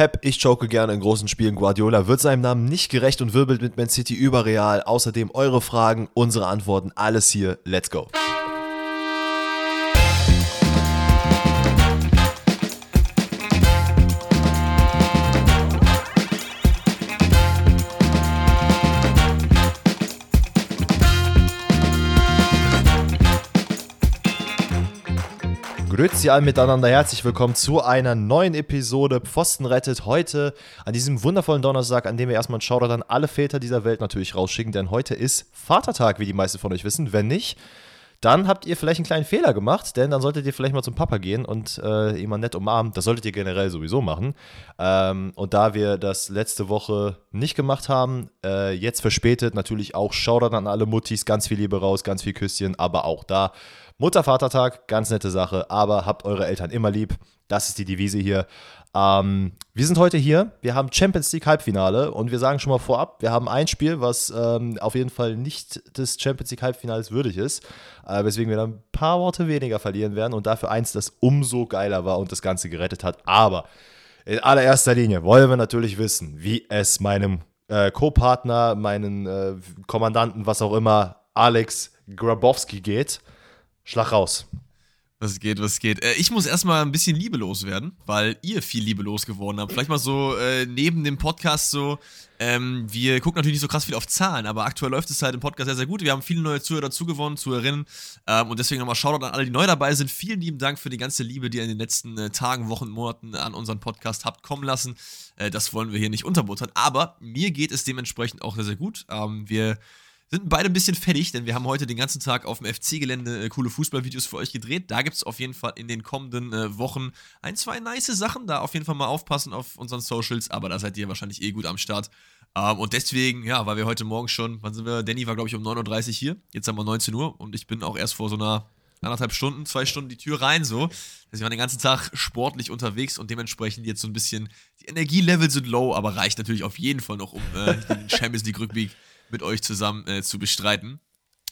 Pep, ich choke gerne in großen Spielen. Guardiola wird seinem Namen nicht gerecht und wirbelt mit Man City über Real. Außerdem eure Fragen, unsere Antworten, alles hier. Let's go. Grüezi alle miteinander, herzlich willkommen zu einer neuen Episode Pfosten rettet. Heute an diesem wundervollen Donnerstag, an dem wir erstmal einen Shoutout an alle Väter dieser Welt natürlich rausschicken, denn heute ist Vatertag, wie die meisten von euch wissen. Wenn nicht, dann habt ihr vielleicht einen kleinen Fehler gemacht, denn dann solltet ihr vielleicht mal zum Papa gehen und äh, mal nett umarmen. Das solltet ihr generell sowieso machen. Ähm, und da wir das letzte Woche nicht gemacht haben, äh, jetzt verspätet natürlich auch Shoutout an alle Muttis, ganz viel Liebe raus, ganz viel Küsschen, aber auch da Mutter-Vatertag, ganz nette Sache, aber habt eure Eltern immer lieb. Das ist die Devise hier. Ähm, wir sind heute hier, wir haben Champions League Halbfinale und wir sagen schon mal vorab, wir haben ein Spiel, was ähm, auf jeden Fall nicht des Champions League Halbfinales würdig ist, äh, weswegen wir dann ein paar Worte weniger verlieren werden und dafür eins, das umso geiler war und das Ganze gerettet hat. Aber in allererster Linie wollen wir natürlich wissen, wie es meinem äh, Co-Partner, meinen äh, Kommandanten, was auch immer, Alex Grabowski geht. Schlag raus. Was geht, was geht. Äh, ich muss erstmal ein bisschen liebelos werden, weil ihr viel liebelos geworden habt. Vielleicht mal so äh, neben dem Podcast so. Ähm, wir gucken natürlich nicht so krass viel auf Zahlen, aber aktuell läuft es halt im Podcast sehr, sehr gut. Wir haben viele neue Zuhörer dazu gewonnen, Zuhörerinnen. Ähm, und deswegen nochmal Shoutout an alle, die neu dabei sind. Vielen lieben Dank für die ganze Liebe, die ihr in den letzten äh, Tagen, Wochen, Monaten an unseren Podcast habt kommen lassen. Äh, das wollen wir hier nicht unterbuttern. Aber mir geht es dementsprechend auch sehr, sehr gut. Ähm, wir sind beide ein bisschen fertig, denn wir haben heute den ganzen Tag auf dem FC-Gelände äh, coole Fußballvideos für euch gedreht. Da gibt es auf jeden Fall in den kommenden äh, Wochen ein, zwei nice Sachen. Da auf jeden Fall mal aufpassen auf unseren Socials, aber da seid ihr wahrscheinlich eh gut am Start. Ähm, und deswegen, ja, weil wir heute Morgen schon, wann sind wir? Danny war, glaube ich, um 9.30 Uhr hier. Jetzt haben wir 19 Uhr und ich bin auch erst vor so einer anderthalb Stunden, zwei Stunden die Tür rein so. Also ich war den ganzen Tag sportlich unterwegs und dementsprechend jetzt so ein bisschen, die Energielevel sind low, aber reicht natürlich auf jeden Fall noch, um äh, den Champions League Rückblick mit euch zusammen äh, zu bestreiten.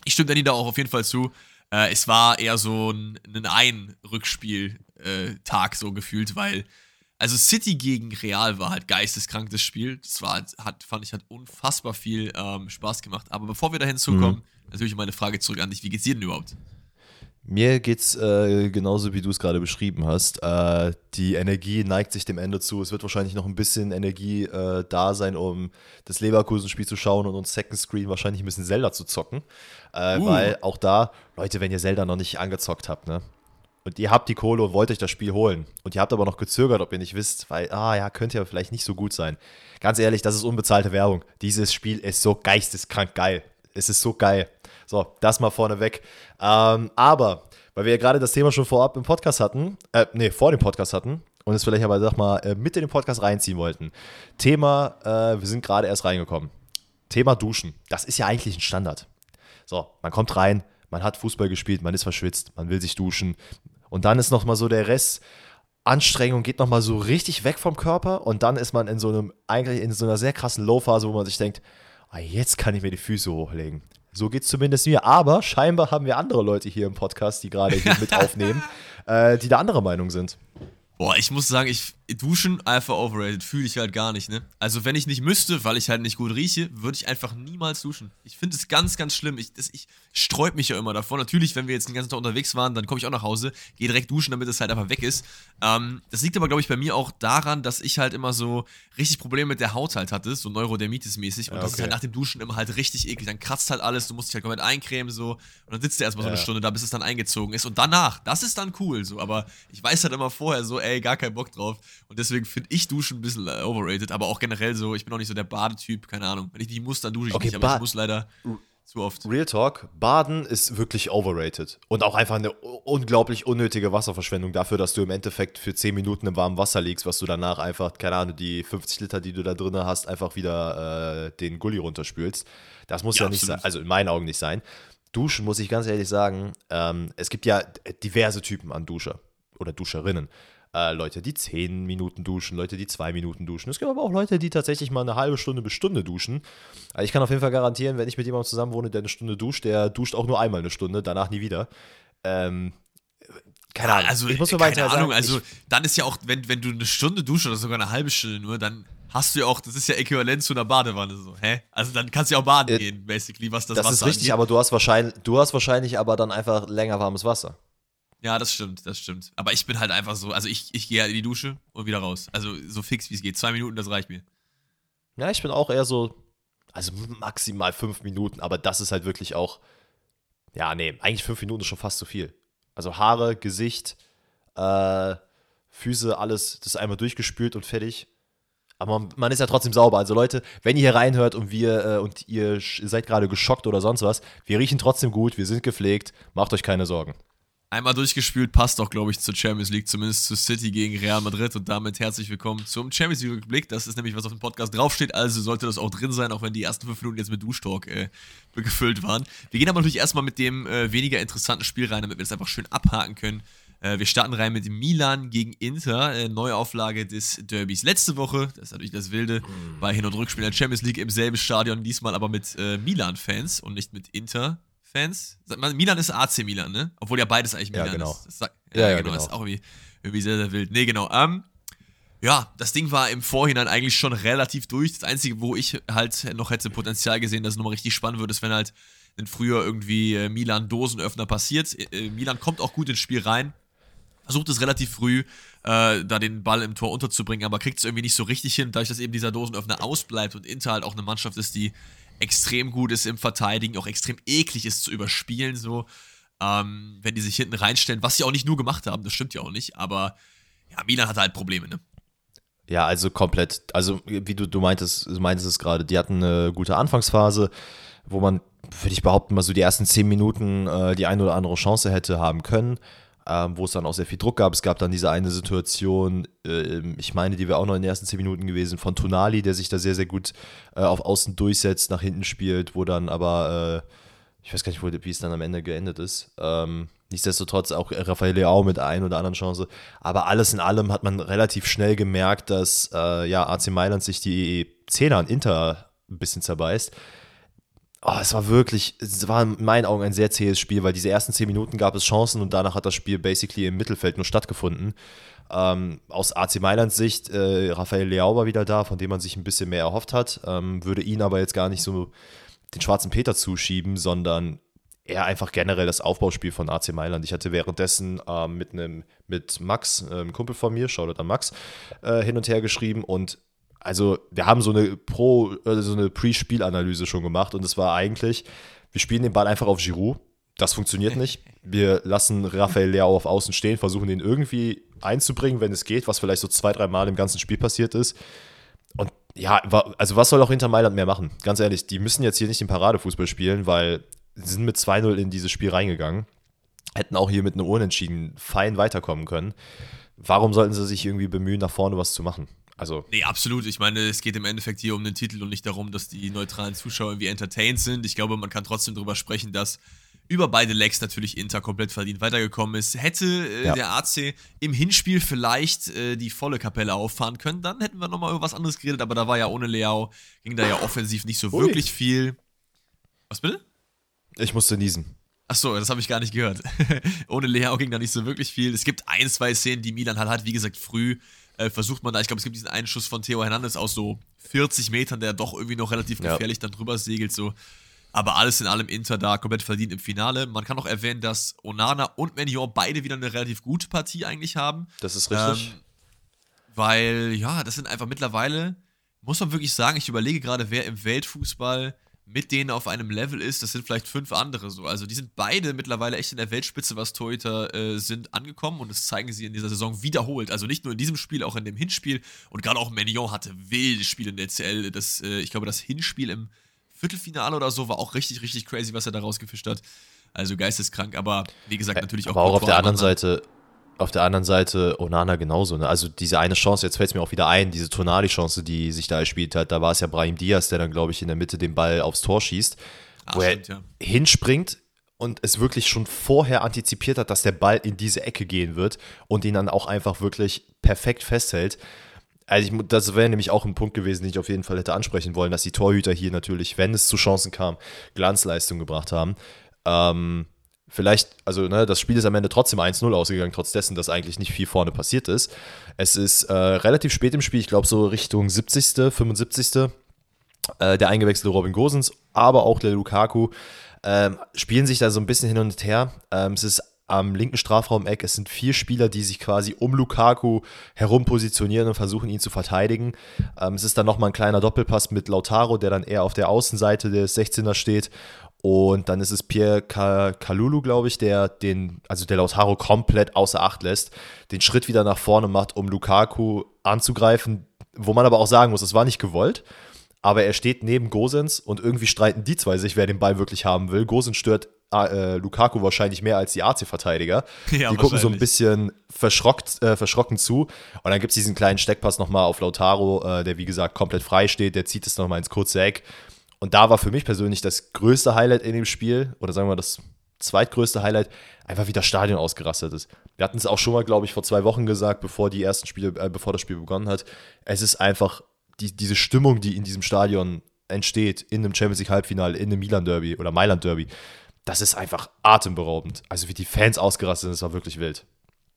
Ich stimme Danny da auch auf jeden Fall zu. Äh, es war eher so ein, ein Ein-Rückspiel-Tag so gefühlt, weil also City gegen Real war halt geisteskrank das Spiel. Das war hat fand ich hat unfassbar viel ähm, Spaß gemacht. Aber bevor wir dahin zukommen, mhm. natürlich meine Frage zurück an dich: Wie geht's dir denn überhaupt? Mir geht's äh, genauso, wie du es gerade beschrieben hast. Äh, die Energie neigt sich dem Ende zu. Es wird wahrscheinlich noch ein bisschen Energie äh, da sein, um das Leverkusen-Spiel zu schauen und uns Second Screen wahrscheinlich ein bisschen Zelda zu zocken. Äh, uh. Weil auch da, Leute, wenn ihr Zelda noch nicht angezockt habt, ne? Und ihr habt die Kohle und wollt euch das Spiel holen. Und ihr habt aber noch gezögert, ob ihr nicht wisst, weil, ah ja, könnte ja vielleicht nicht so gut sein. Ganz ehrlich, das ist unbezahlte Werbung. Dieses Spiel ist so geisteskrank geil. Es ist so geil. So, das mal vorneweg. Ähm, aber, weil wir ja gerade das Thema schon vorab im Podcast hatten, äh, nee, vor dem Podcast hatten und es vielleicht aber, sag mal, äh, mit in den Podcast reinziehen wollten. Thema, äh, wir sind gerade erst reingekommen. Thema Duschen. Das ist ja eigentlich ein Standard. So, man kommt rein, man hat Fußball gespielt, man ist verschwitzt, man will sich duschen. Und dann ist nochmal so der Rest, Anstrengung geht nochmal so richtig weg vom Körper und dann ist man in so einem, eigentlich in so einer sehr krassen Low-Phase, wo man sich denkt, ah, jetzt kann ich mir die Füße hochlegen. So geht es zumindest mir. Aber scheinbar haben wir andere Leute hier im Podcast, die gerade hier mit aufnehmen, äh, die da anderer Meinung sind. Boah, ich muss sagen, ich duschen einfach overrated, fühle ich halt gar nicht, ne? Also, wenn ich nicht müsste, weil ich halt nicht gut rieche, würde ich einfach niemals duschen. Ich finde es ganz, ganz schlimm. Ich, das, ich sträub mich ja immer davor. Natürlich, wenn wir jetzt den ganzen Tag unterwegs waren, dann komme ich auch nach Hause, gehe direkt duschen, damit es halt einfach weg ist. Ähm, das liegt aber, glaube ich, bei mir auch daran, dass ich halt immer so richtig Probleme mit der Haut halt hatte, so Neurodermitis-mäßig. Und ja, okay. das ist halt nach dem Duschen immer halt richtig eklig. Dann kratzt halt alles, du musst dich halt komplett eincremen, so. Und dann sitzt du erstmal ja. so eine Stunde da, bis es dann eingezogen ist. Und danach, das ist dann cool, so. Aber ich weiß halt immer vorher so, ey, gar keinen Bock drauf. Und deswegen finde ich Duschen ein bisschen äh, overrated, aber auch generell so, ich bin auch nicht so der Badetyp, keine Ahnung. Wenn ich nicht muss, dann dusche ich okay, nicht, aber ich muss leider zu oft. Real Talk, Baden ist wirklich overrated. Und auch einfach eine unglaublich unnötige Wasserverschwendung dafür, dass du im Endeffekt für 10 Minuten im warmen Wasser liegst, was du danach einfach, keine Ahnung, die 50 Liter, die du da drin hast, einfach wieder äh, den Gully runterspülst. Das muss ja, ja nicht sein, also in meinen Augen nicht sein. Duschen muss ich ganz ehrlich sagen, ähm, es gibt ja diverse Typen an Duscher oder Duscherinnen. Äh, Leute, die 10 Minuten duschen, Leute, die 2 Minuten duschen. Es gibt aber auch Leute, die tatsächlich mal eine halbe Stunde bis Stunde duschen. Also ich kann auf jeden Fall garantieren, wenn ich mit jemandem zusammen wohne, der eine Stunde duscht, der duscht auch nur einmal eine Stunde, danach nie wieder. Ähm, keine Ahnung. Also, ich muss mir keine Ahnung, sagen, also dann ist ja auch, wenn, wenn du eine Stunde duschst oder sogar eine halbe Stunde nur, dann hast du ja auch, das ist ja äquivalent zu einer Badewanne so, hä? Also dann kannst du ja auch baden Äh, gehen, basically, was das, das Wasser ist richtig, angeht. aber du hast wahrscheinlich, du hast wahrscheinlich aber dann einfach länger warmes Wasser. Ja, das stimmt, das stimmt. Aber ich bin halt einfach so, also ich, ich gehe halt in die Dusche und wieder raus. Also so fix wie es geht. Zwei Minuten, das reicht mir. Ja, ich bin auch eher so, also maximal fünf Minuten, aber das ist halt wirklich auch, ja, nee, eigentlich fünf Minuten ist schon fast zu viel. Also Haare, Gesicht, äh, Füße, alles, das ist einmal durchgespült und fertig. Aber man, man ist ja trotzdem sauber. Also Leute, wenn ihr hier reinhört und wir äh, und ihr seid gerade geschockt oder sonst was, wir riechen trotzdem gut, wir sind gepflegt, macht euch keine Sorgen. Einmal durchgespült passt doch, glaube ich, zur Champions League, zumindest zu City gegen Real Madrid. Und damit herzlich willkommen zum Champions League-Rückblick. Das ist nämlich, was auf dem Podcast draufsteht. Also sollte das auch drin sein, auch wenn die ersten fünf Minuten jetzt mit Duschtalk äh, gefüllt waren. Wir gehen aber natürlich erstmal mit dem äh, weniger interessanten Spiel rein, damit wir das einfach schön abhaken können. Äh, wir starten rein mit Milan gegen Inter, äh, Neuauflage des Derbys. Letzte Woche, das ist natürlich das Wilde, war Hin- und Rückspiel der Champions League im selben Stadion, diesmal aber mit äh, Milan-Fans und nicht mit Inter-Fans. Man, Milan ist AC Milan, ne? Obwohl ja beides eigentlich Ja, Milan genau. ist. Das sagt, Ja, ja, ja, genau, genau. ist auch irgendwie, irgendwie sehr, sehr wild. Nee, genau. Ähm, ja, das Ding war im Vorhinein eigentlich schon relativ durch. Das Einzige, wo ich halt noch hätte Potenzial gesehen, dass es nochmal richtig spannend wird, ist, wenn halt ein früher irgendwie äh, Milan-Dosenöffner passiert. Äh, Milan kommt auch gut ins Spiel rein, versucht es relativ früh, äh, da den Ball im Tor unterzubringen, aber kriegt es irgendwie nicht so richtig hin, dadurch, dass eben dieser Dosenöffner ausbleibt und Inter halt auch eine Mannschaft ist, die extrem gut ist im Verteidigen, auch extrem eklig ist zu überspielen, so. Ähm, wenn die sich hinten reinstellen, was sie auch nicht nur gemacht haben, das stimmt ja auch nicht, aber ja, Milan hatte halt Probleme, ne? Ja, also komplett. Also, wie du, du meintest, du meintest es gerade, die hatten eine gute Anfangsphase, wo man, würde ich behaupten, mal so die ersten zehn Minuten äh, die eine oder andere Chance hätte haben können, ähm, wo es dann auch sehr viel Druck gab. Es gab dann diese eine Situation, äh, ich meine, die wäre auch noch in den ersten zehn Minuten gewesen, von Tonali, der sich da sehr, sehr gut äh, auf Außen durchsetzt, nach hinten spielt, wo dann aber, äh, ich weiß gar nicht, wo, wie es dann am Ende geendet ist. Ähm, nichtsdestotrotz auch Rafael Leao mit einen oder anderen Chance. Aber alles in allem hat man relativ schnell gemerkt, dass äh, ja, AC Mailand sich die Zehner an Inter ein bisschen zerbeißt. Oh, es war wirklich, es war in meinen Augen ein sehr zähes Spiel, weil diese ersten zehn Minuten gab es Chancen und danach hat das Spiel basically im Mittelfeld nur stattgefunden. Ähm, aus AC Mailands Sicht, äh, Rafael Leao war wieder da, von dem man sich ein bisschen mehr erhofft hat, ähm, würde ihn aber jetzt gar nicht so den schwarzen Peter zuschieben, sondern eher einfach generell das Aufbauspiel von AC Mailand. Ich hatte währenddessen ähm, mit einem mit Max, äh, einem Kumpel von mir, Shoutout an Max, äh, hin und her geschrieben und also wir haben so eine Pro, äh, so eine Pre-Spielanalyse schon gemacht und es war eigentlich, wir spielen den Ball einfach auf Giroud. Das funktioniert nicht. Wir lassen Rafael Leao auf Außen stehen, versuchen den irgendwie einzubringen, wenn es geht, was vielleicht so zwei, drei Mal im ganzen Spiel passiert ist. Und ja, also was soll auch Inter Mailand mehr machen? Ganz ehrlich, die müssen jetzt hier nicht den Paradefußball spielen, weil sie sind mit 2-0 in dieses Spiel reingegangen. Hätten auch hier mit einem Unentschieden fein weiterkommen können. Warum sollten sie sich irgendwie bemühen, nach vorne was zu machen? Also, Nee, absolut. Ich meine, es geht im Endeffekt hier um den Titel und nicht darum, dass die neutralen Zuschauer irgendwie entertained sind. Ich glaube, man kann trotzdem darüber sprechen, dass über beide Legs natürlich Inter komplett verdient weitergekommen ist. Hätte äh, Ja. der AC im Hinspiel vielleicht äh, die volle Kapelle auffahren können, dann hätten wir nochmal über was anderes geredet, aber da war ja ohne Leao, ging da ja offensiv nicht so Ui. wirklich viel. Was bitte? ich musste niesen. Achso, das habe ich gar nicht gehört. Ohne Leao ging da nicht so wirklich viel. Es gibt ein, zwei Szenen, die Milan halt hat. Wie gesagt, früh äh, versucht man da, ich glaube, es gibt diesen einen Schuss von Theo Hernandez aus so 40 Metern, der doch irgendwie noch relativ Ja. gefährlich dann drüber segelt. So. Aber alles in allem Inter da komplett verdient im Finale. Man kann auch erwähnen, dass Onana und Menion beide wieder eine relativ gute Partie eigentlich haben. Das ist richtig. Ähm, weil, ja, das sind einfach mittlerweile, muss man wirklich sagen, ich überlege gerade, wer im Weltfußball mit denen auf einem Level ist. Das sind vielleicht fünf andere so. Also die sind beide mittlerweile echt in der Weltspitze, was Torhüter äh, sind, angekommen und das zeigen sie in dieser Saison wiederholt. Also nicht nur in diesem Spiel, auch in dem Hinspiel. Und gerade auch Mignon hatte wilde Spiele in der CL. Das, äh, ich glaube, das Hinspiel im Viertelfinale oder so war auch richtig, richtig crazy, was er da rausgefischt hat. Also geisteskrank, aber wie gesagt, natürlich auch. Aber auch auf der anderen Seite, auf der anderen Seite Onana genauso. Ne? Also diese eine Chance, jetzt fällt es mir auch wieder ein, diese Tonali-Chance, die sich da erspielt hat, da war es ja Brahim Diaz, der dann, glaube ich, in der Mitte den Ball aufs Tor schießt, Ah, wo er stimmt, ja. hinspringt und es wirklich schon vorher antizipiert hat, dass der Ball in diese Ecke gehen wird und ihn dann auch einfach wirklich perfekt festhält. Also ich, das wäre nämlich auch ein Punkt gewesen, den ich auf jeden Fall hätte ansprechen wollen, dass die Torhüter hier natürlich, wenn es zu Chancen kam, Glanzleistung gebracht haben. Ähm, Vielleicht, also ne, das Spiel ist am Ende trotzdem 1-0 ausgegangen, trotz dessen, dass eigentlich nicht viel vorne passiert ist. Es ist äh, relativ spät im Spiel, ich glaube so Richtung 70., 75. Äh, der eingewechselte Robin Gosens, aber auch der Lukaku ähm, spielen sich da so ein bisschen hin und her. Ähm, es ist am linken Strafraum-Eck. Es sind vier Spieler, die sich quasi um Lukaku herum positionieren und versuchen, ihn zu verteidigen. Ähm, es ist dann nochmal ein kleiner Doppelpass mit Lautaro, der dann eher auf der Außenseite des 16er steht. Und dann ist es Pierre Kalulu, glaube ich, der den, also der Lautaro komplett außer Acht lässt, den Schritt wieder nach vorne macht, um Lukaku anzugreifen, wo man aber auch sagen muss, es war nicht gewollt. Aber er steht neben Gosens und irgendwie streiten die zwei sich, wer den Ball wirklich haben will. Gosens stört äh, Lukaku wahrscheinlich mehr als die AC-Verteidiger. Ja, die gucken so ein bisschen verschrockt, äh, verschrocken zu. Und dann gibt es diesen kleinen Steckpass nochmal auf Lautaro, äh, der wie gesagt komplett frei steht. Der zieht es nochmal ins kurze Eck. Und da war für mich persönlich das größte Highlight in dem Spiel, oder sagen wir das zweitgrößte Highlight, einfach wie das Stadion ausgerastet ist. Wir hatten es auch schon mal, glaube ich, vor zwei Wochen gesagt, bevor die ersten Spiele, äh, bevor das Spiel begonnen hat. Es ist einfach die, diese Stimmung, die in diesem Stadion entsteht, in einem Champions League Halbfinale, in einem Milan Derby oder Mailand Derby, das ist einfach atemberaubend. Also wie die Fans ausgerastet sind, das war wirklich wild.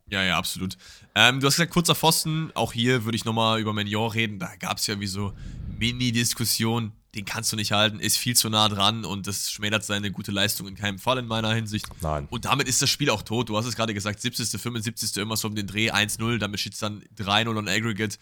Ja, ja, absolut. Ähm, du hast gesagt, kurzer Pfosten. Auch hier würde ich nochmal über Mignon reden. Da gab es ja wie so Mini-Diskussion. Den kannst du nicht halten, ist viel zu nah dran und das schmälert seine gute Leistung in keinem Fall in meiner Hinsicht. Nein. Und damit ist das Spiel auch tot. Du hast es gerade gesagt, 70., 75. immer so um den Dreh 1-0, damit steht es dann 3-0 on Aggregate.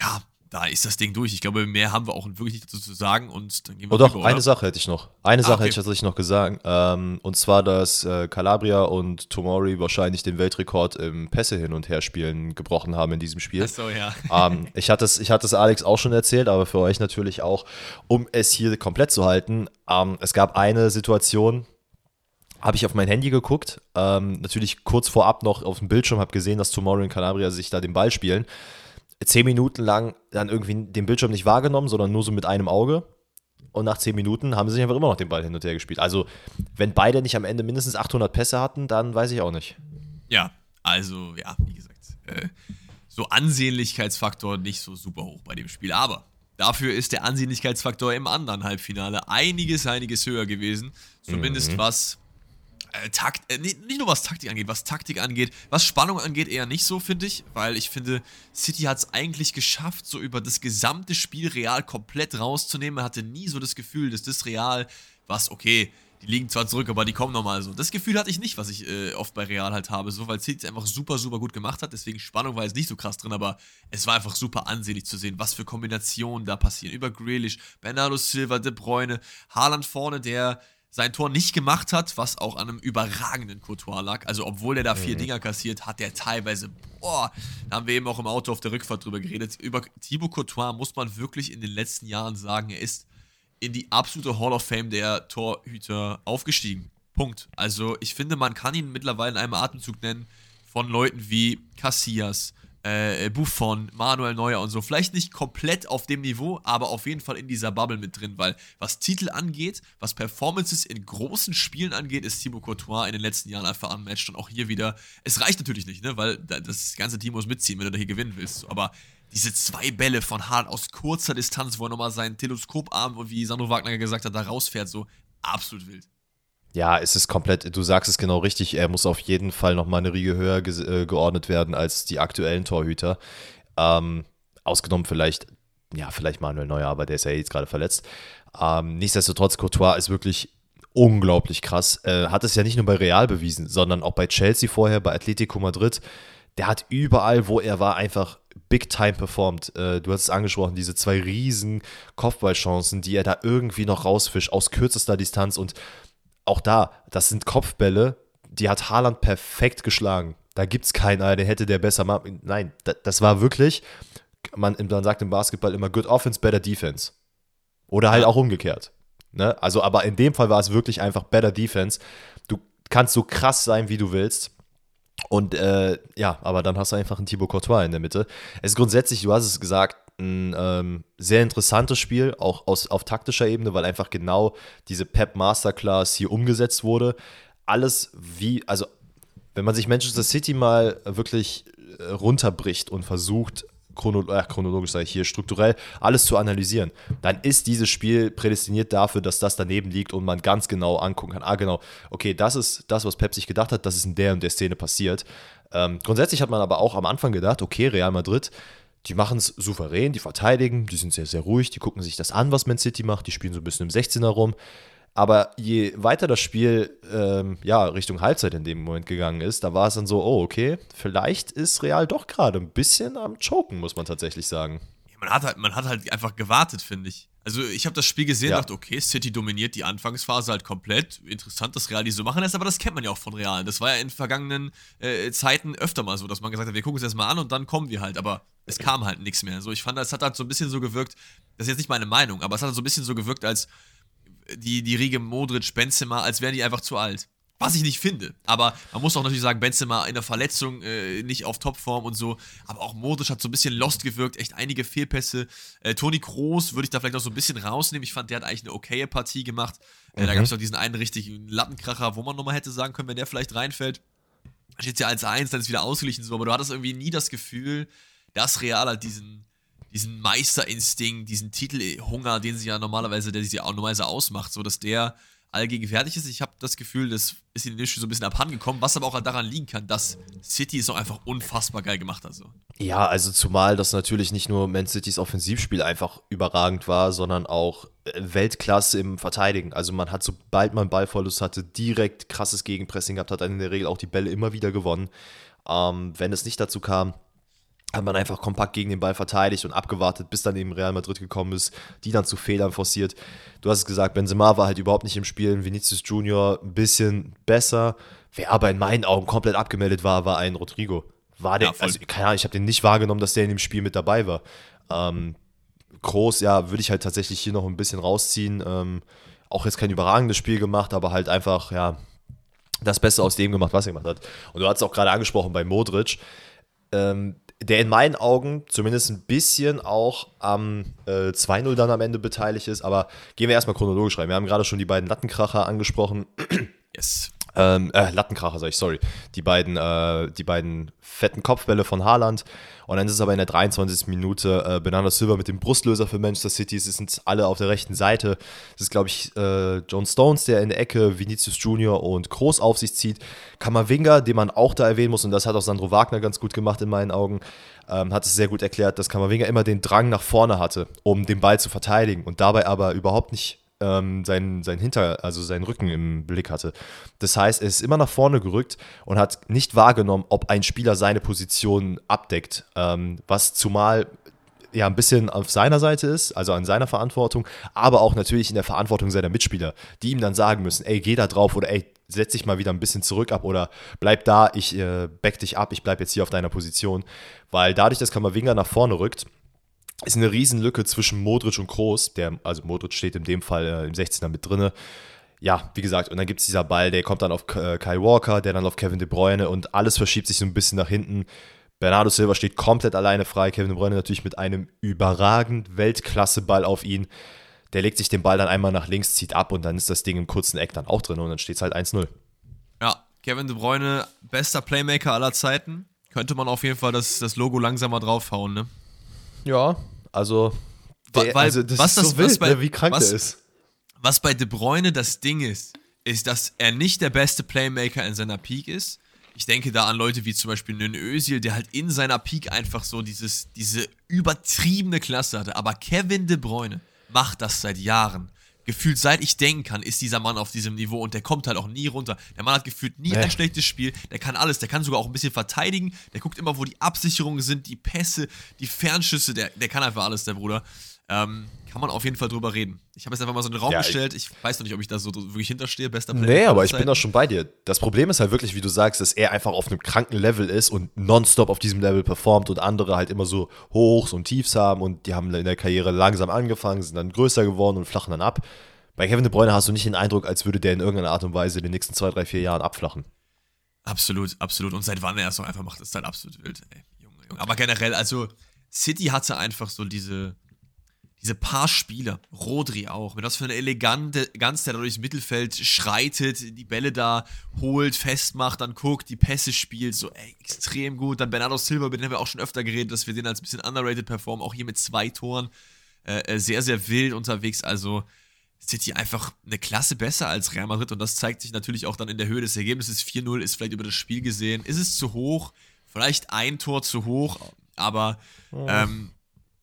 Ja, da ist das Ding durch. Ich glaube, mehr haben wir auch wirklich nicht dazu zu sagen und dann gehen wir Oh doch, rüber, eine Sache hätte ich noch. Eine ah, Sache okay. hätte ich tatsächlich noch gesagt. Ähm, und zwar, dass äh, Calabria und Tomori wahrscheinlich den Weltrekord im Pässe hin und her spielen gebrochen haben in diesem Spiel. Ach so, ja. ähm, ich hatte es ich hatte es Alex auch schon erzählt, aber für euch natürlich auch, um es hier komplett zu halten. Ähm, es gab eine Situation, habe ich auf mein Handy geguckt, ähm, natürlich kurz vorab noch auf dem Bildschirm, habe gesehen, dass Tomori und Calabria sich da den Ball spielen zehn Minuten lang dann irgendwie den Bildschirm nicht wahrgenommen, sondern nur so mit einem Auge. Und nach zehn Minuten haben sie sich einfach immer noch den Ball hin und her gespielt. Also, wenn beide nicht am Ende mindestens 800 Pässe hatten, dann weiß ich auch nicht. Ja, also, ja, wie gesagt, äh, so Ansehnlichkeitsfaktor nicht so super hoch bei dem Spiel. Aber dafür ist der Ansehnlichkeitsfaktor im anderen Halbfinale einiges, einiges höher gewesen. Zumindest mhm. was äh, Takt, äh, nicht, nicht, nur was Taktik angeht, was Taktik angeht, was Spannung angeht, eher nicht so, finde ich, weil ich finde, City hat es eigentlich geschafft, so über das gesamte Spiel Real komplett rauszunehmen. Man hatte nie so das Gefühl, dass das Real, was, okay, die liegen zwar zurück, aber die kommen nochmal so. Das Gefühl hatte ich nicht, was ich äh, oft bei Real halt habe, so, weil City es einfach super, super gut gemacht hat. Deswegen Spannung war jetzt nicht so krass drin, aber es war einfach super ansehnlich zu sehen, was für Kombinationen da passieren. Über Grealish, Bernardo Silva, De Bruyne, Haaland vorne, der sein Tor nicht gemacht hat, was auch an einem überragenden Courtois lag. Also, obwohl er da vier mhm. Dinger kassiert, hat er teilweise, boah, da haben wir eben auch im Auto auf der Rückfahrt drüber geredet. Über Thibaut Courtois muss man wirklich in den letzten Jahren sagen, er ist in die absolute Hall of Fame der Torhüter aufgestiegen. Punkt. Also, ich finde, man kann ihn mittlerweile in einem Atemzug nennen von Leuten wie Casillas, äh, Buffon, Manuel Neuer und so. Vielleicht nicht komplett auf dem Niveau, aber auf jeden Fall in dieser Bubble mit drin, weil was Titel angeht, was Performances in großen Spielen angeht, ist Thibaut Courtois in den letzten Jahren einfach unmatched und auch hier wieder. Es reicht natürlich nicht, ne, weil das ganze Team muss mitziehen, wenn du da hier gewinnen willst. Aber diese zwei Bälle von Hart aus kurzer Distanz, wo er nochmal seinen Teleskoparm und wie Sandro Wagner gesagt hat, da rausfährt, so absolut wild. Ja, es ist komplett, du sagst es genau richtig, er muss auf jeden Fall nochmal eine Riege höher ge äh, geordnet werden als die aktuellen Torhüter. Ähm, ausgenommen vielleicht, ja, vielleicht Manuel Neuer, aber der ist ja jetzt gerade verletzt. Ähm, nichtsdestotrotz, Courtois ist wirklich unglaublich krass. Äh, hat es ja nicht nur bei Real bewiesen, sondern auch bei Chelsea vorher, bei Atletico Madrid. Der hat überall, wo er war, einfach big time performt. Äh, du hast es angesprochen, diese zwei riesen Kopfballchancen, die er da irgendwie noch rausfischt aus kürzester Distanz und auch da, das sind Kopfbälle, die hat Haaland perfekt geschlagen. Da gibt es keinen, der hätte der besser machen. Nein, das war wirklich, man, man sagt im Basketball immer good offense, better defense. Oder halt auch umgekehrt. Ne? Also, aber in dem Fall war es wirklich einfach better defense. Du kannst so krass sein, wie du willst. Und äh, ja, aber dann hast du einfach einen Thibaut Courtois in der Mitte. Es ist grundsätzlich, du hast es gesagt, ein ähm, sehr interessantes Spiel, auch aus, auf taktischer Ebene, weil einfach genau diese Pep Masterclass hier umgesetzt wurde. Alles wie, also wenn man sich Manchester City mal wirklich äh, runterbricht und versucht, chrono äh, chronologisch, sage ich hier, strukturell alles zu analysieren, dann ist dieses Spiel prädestiniert dafür, dass das daneben liegt und man ganz genau angucken kann. Ah, genau, okay, das ist das, was Pep sich gedacht hat, das ist in der und der Szene passiert. Ähm, grundsätzlich hat man aber auch am Anfang gedacht, okay, Real Madrid, die machen es souverän, die verteidigen, die sind sehr, sehr ruhig, die gucken sich das an, was Man City macht, die spielen so ein bisschen im 16er rum. Aber je weiter das Spiel ähm, ja, Richtung Halbzeit in dem Moment gegangen ist, da war es dann so, oh, okay, vielleicht ist Real doch gerade ein bisschen am Choken, muss man tatsächlich sagen. man, hat halt, man hat halt einfach gewartet, finde ich. Also ich habe das Spiel gesehen Ja. und dachte, okay, City dominiert die Anfangsphase halt komplett. Interessant, dass Real die so machen lässt, aber das kennt man ja auch von Real. Das war ja in vergangenen äh, Zeiten öfter mal so, dass man gesagt hat, wir gucken es erst mal an und dann kommen wir halt. Aber es kam halt nichts mehr. So, ich fand, es hat halt so ein bisschen so gewirkt, das ist jetzt nicht meine Meinung, aber es hat halt so ein bisschen so gewirkt, als die, die Riege Modric, Benzema, als wären die einfach zu alt. Was ich nicht finde. Aber man muss auch natürlich sagen, Benzema in der Verletzung, äh, nicht auf Topform und so. Aber auch Modric hat so ein bisschen lost gewirkt, echt einige Fehlpässe. Äh, Toni Kroos würde ich da vielleicht noch so ein bisschen rausnehmen. Ich fand, der hat eigentlich eine okaye Partie gemacht. Äh, Da Mhm. gab es noch diesen einen richtigen Lattenkracher, wo man nochmal hätte sagen können, wenn der vielleicht reinfällt. Da steht ja 1-1, dann ist wieder ausgeglichen so. Aber du hattest irgendwie nie das Gefühl, dass Real halt diesen, diesen Meisterinstinkt, diesen Titelhunger, den sie ja normalerweise, der sie ja auch normalerweise ausmacht, so dass der allgegenwärtig ist. Ich habe das Gefühl, das ist in den Spiel so ein bisschen abhanden gekommen, was aber auch daran liegen kann, dass City es auch einfach unfassbar geil gemacht hat. So. Ja, also zumal das natürlich nicht nur Man Citys Offensivspiel einfach überragend war, sondern auch äh, Weltklasse im Verteidigen. Also man hat, sobald man Ballverlust hatte, direkt krasses Gegenpressing gehabt, hat dann in der Regel auch die Bälle immer wieder gewonnen. Ähm, wenn es nicht dazu kam, hat man einfach kompakt gegen den Ball verteidigt und abgewartet, bis dann eben Real Madrid gekommen ist, die dann zu Fehlern forciert. Du hast es gesagt, Benzema war halt überhaupt nicht im Spiel, Vinicius Junior ein bisschen besser. Wer aber in meinen Augen komplett abgemeldet war, war ein Rodrigo. War der, Ja, also keine Ahnung, ich habe den nicht wahrgenommen, dass der in dem Spiel mit dabei war. Ähm, Groß, ja, würde ich halt tatsächlich hier noch ein bisschen rausziehen. Ähm, auch jetzt kein überragendes Spiel gemacht, aber halt einfach, ja, das Beste aus dem gemacht, was er gemacht hat. Und du hast es auch gerade angesprochen bei Modric, ähm, der in meinen Augen zumindest ein bisschen auch am äh, 2-0 dann am Ende beteiligt ist. Aber gehen wir erstmal chronologisch rein. Wir haben gerade schon die beiden Lattenkracher angesprochen. Yes. Ähm, äh, Lattenkracher, sag ich, sorry. Die beiden, äh, die beiden fetten Kopfbälle von Haaland. Und dann ist es aber in der 23. Minute äh, Bernardo Silva mit dem Brustlöser für Manchester City. Es sind alle auf der rechten Seite. Es ist, glaube ich, äh, John Stones, der in der Ecke Vinicius Junior und Groß auf sich zieht. Kammerwinger, den man auch da erwähnen muss, und das hat auch Sandro Wagner ganz gut gemacht in meinen Augen, ähm, hat es sehr gut erklärt, dass Kammerwinger immer den Drang nach vorne hatte, um den Ball zu verteidigen und dabei aber überhaupt nicht ähm, seinen, seinen Hinter, also seinen Rücken im Blick hatte. Das heißt, er ist immer nach vorne gerückt und hat nicht wahrgenommen, ob ein Spieler seine Position abdeckt. Ähm, was zumal ja ein bisschen auf seiner Seite ist, also an seiner Verantwortung, aber auch natürlich in der Verantwortung seiner Mitspieler, die ihm dann sagen müssen, ey, geh da drauf oder ey, setz dich mal wieder ein bisschen zurück ab oder bleib da, ich äh, back dich ab, ich bleib jetzt hier auf deiner Position. Weil dadurch, dass Kammerwinger nach vorne rückt, ist eine Riesenlücke zwischen Modric und Kroos, der, also Modric steht in dem Fall äh, im 16er mit drinne. Ja, wie gesagt, und dann gibt es dieser Ball, der kommt dann auf äh, Kyle Walker, der dann auf Kevin De Bruyne und alles verschiebt sich so ein bisschen nach hinten. Bernardo Silva steht komplett alleine frei, Kevin De Bruyne natürlich mit einem überragend Weltklasse-Ball auf ihn. Der legt sich den Ball dann einmal nach links, zieht ab und dann ist das Ding im kurzen Eck dann auch drin und dann steht es halt 1-0. Ja, Kevin De Bruyne, bester Playmaker aller Zeiten. Könnte man auf jeden Fall das, das Logo langsamer draufhauen, ne? Ja, also, der, weil- also das was ist das- so wild, was bei- ne, wie krank was- der ist. Was bei De Bruyne das Ding ist, ist, dass er nicht der beste Playmaker in seiner Peak ist. Ich denke da an Leute wie zum Beispiel einen Özil, der halt in seiner Peak einfach so dieses, diese übertriebene Klasse hatte. Aber Kevin De Bruyne macht das seit Jahren. Gefühlt seit ich denken kann, ist dieser Mann auf diesem Niveau und der kommt halt auch nie runter. Der Mann hat gefühlt nie Nee. ein schlechtes Spiel. Der kann alles. Der kann sogar auch ein bisschen verteidigen. Der guckt immer, wo die Absicherungen sind, die Pässe, die Fernschüsse. Der, der kann einfach alles, der Bruder. Ähm, kann man auf jeden Fall drüber reden. Ich habe jetzt einfach mal so einen Raum Ja, gestellt. Ich weiß noch nicht, ob ich da so wirklich hinterstehe. Bester Nee, Playmaker aber ich bin da schon bei dir. Das Problem ist halt wirklich, wie du sagst, dass er einfach auf einem kranken Level ist und nonstop auf diesem Level performt und andere halt immer so Hochs und Tiefs haben und die haben in der Karriere langsam angefangen, sind dann größer geworden und flachen dann ab. Bei Kevin De Bruyne hast du nicht den Eindruck, als würde der in irgendeiner Art und Weise in den nächsten zwei, drei, vier Jahren abflachen. Absolut, absolut. Und seit wann er es noch einfach macht, ist halt absolut wild. Ey, Junge, Junge. Aber generell, also City hatte einfach so diese, diese paar Spieler, Rodri auch, mit was für eine elegante ganz der da durchs Mittelfeld schreitet, die Bälle da holt, festmacht, dann guckt, die Pässe spielt, so ey, extrem gut. Dann Bernardo Silva, mit dem haben wir auch schon öfter geredet, dass wir den als ein bisschen underrated performen, auch hier mit zwei Toren, äh, äh, sehr, sehr wild unterwegs. Also City einfach eine Klasse besser als Real Madrid und das zeigt sich natürlich auch dann in der Höhe des Ergebnisses. 4-0 ist vielleicht über das Spiel gesehen. Ist es zu hoch? Vielleicht ein Tor zu hoch, aber ähm,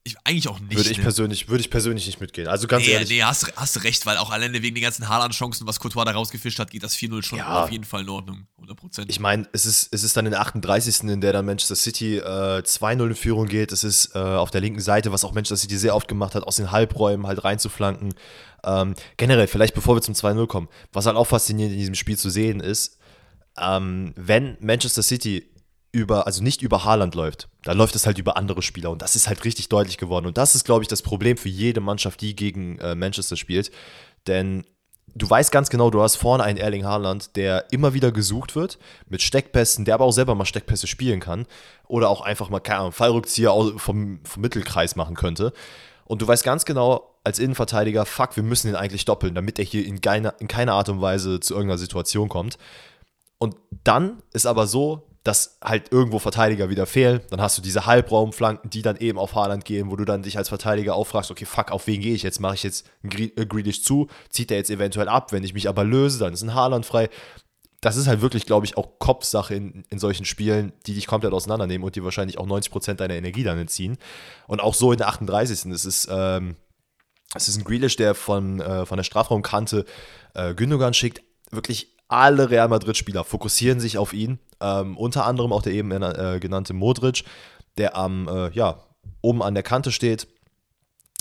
ich, eigentlich auch nicht. Würde ich, ne? persönlich, würde ich persönlich nicht mitgehen. Also ganz Nee, ehrlich. nee hast, hast du recht, weil auch alleine wegen den ganzen Haaland-Chancen, was Courtois da rausgefischt hat, geht das 4-0 schon Ja. auf jeden Fall in Ordnung. 100%. Ich meine, es ist, es ist dann in der 38. in der dann Manchester City äh, 2-0 in Führung geht. Es ist äh, auf der linken Seite, was auch Manchester City sehr oft gemacht hat, aus den Halbräumen halt reinzuflanken. Ähm, generell, vielleicht bevor wir zum 2-0 kommen, was halt auch faszinierend in diesem Spiel zu sehen ist, ähm, wenn Manchester City über, also nicht über Haaland läuft, dann läuft es halt über andere Spieler und das ist halt richtig deutlich geworden. Und das ist, glaube ich, das Problem für jede Mannschaft, die gegen äh, Manchester spielt. Denn du weißt ganz genau, du hast vorne einen Erling Haaland, der immer wieder gesucht wird, mit Steckpässen, der aber auch selber mal Steckpässe spielen kann oder auch einfach mal, keine Ahnung, Fallrückzieher vom, vom Mittelkreis machen könnte. Und du weißt ganz genau als Innenverteidiger, fuck, wir müssen ihn eigentlich doppeln, damit er hier in, keiner in keiner Art und Weise zu irgendeiner Situation kommt. Und dann ist aber so, dass halt irgendwo Verteidiger wieder fehlen. Dann hast du diese Halbraumflanken, die dann eben auf Haaland gehen, wo du dann dich als Verteidiger auch fragst, okay, fuck, auf wen gehe ich jetzt? Mache ich jetzt äh, Grealish zu? Zieht der jetzt eventuell ab? Wenn ich mich aber löse, dann ist ein Haaland frei. Das ist halt wirklich, glaube ich, auch Kopfsache in, in solchen Spielen, die dich komplett auseinandernehmen und die wahrscheinlich auch 90% deiner Energie dann entziehen. Und auch so in der 38. Es ist, ähm, es ist ein Grealish, der von, äh, von der Strafraumkante äh, Gündogan schickt. Wirklich alle Real Madrid-Spieler fokussieren sich auf ihn. Ähm, unter anderem auch der eben äh, genannte Modric, der am, äh, ja, oben an der Kante steht.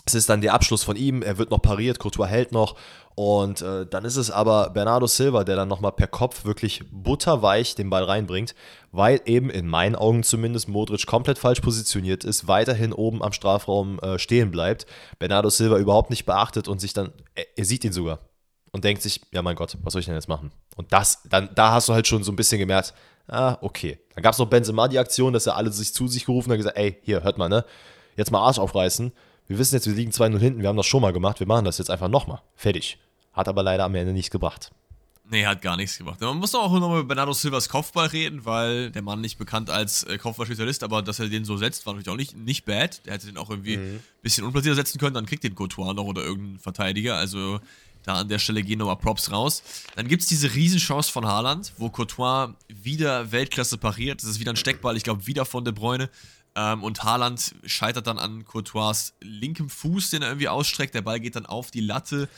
Es ist dann der Abschluss von ihm, er wird noch pariert, Courtois hält noch. Und äh, dann ist es aber Bernardo Silva, der dann nochmal per Kopf wirklich butterweich den Ball reinbringt, weil eben in meinen Augen zumindest Modric komplett falsch positioniert ist, weiterhin oben am Strafraum äh, stehen bleibt, Bernardo Silva überhaupt nicht beachtet und sich dann, er, er sieht ihn sogar und denkt sich, ja mein Gott, was soll ich denn jetzt machen? Und das, dann, da hast du halt schon so ein bisschen gemerkt, ah, okay. Dann gab es noch Benzema die Aktion, dass er alle sich zu sich gerufen hat und gesagt, ey, hier, hört mal, ne? Jetzt mal Arsch aufreißen. Wir wissen jetzt, wir liegen 2-0 hinten, wir haben das schon mal gemacht, wir machen das jetzt einfach nochmal. Fertig. Hat aber leider am Ende nicht gebracht. Nee, hat gar nichts gemacht. Man muss doch auch nochmal über Bernardo Silvas Kopfball reden, weil der Mann nicht bekannt als äh, Kopfballspezialist, aber dass er den so setzt, war natürlich auch nicht, nicht bad. Der hätte den auch irgendwie ein bisschen unplatzierter setzen können, dann kriegt den Courtois noch oder irgendein Verteidiger. Also da an der Stelle gehen nochmal Props raus. Dann gibt es diese Riesenchance von Haaland, wo Courtois wieder Weltklasse pariert. Das ist wieder ein Steckball, ich glaube, wieder von De Bruyne. Ähm, und Haaland scheitert dann an Courtois linkem Fuß, den er irgendwie ausstreckt. Der Ball geht dann auf die Latte.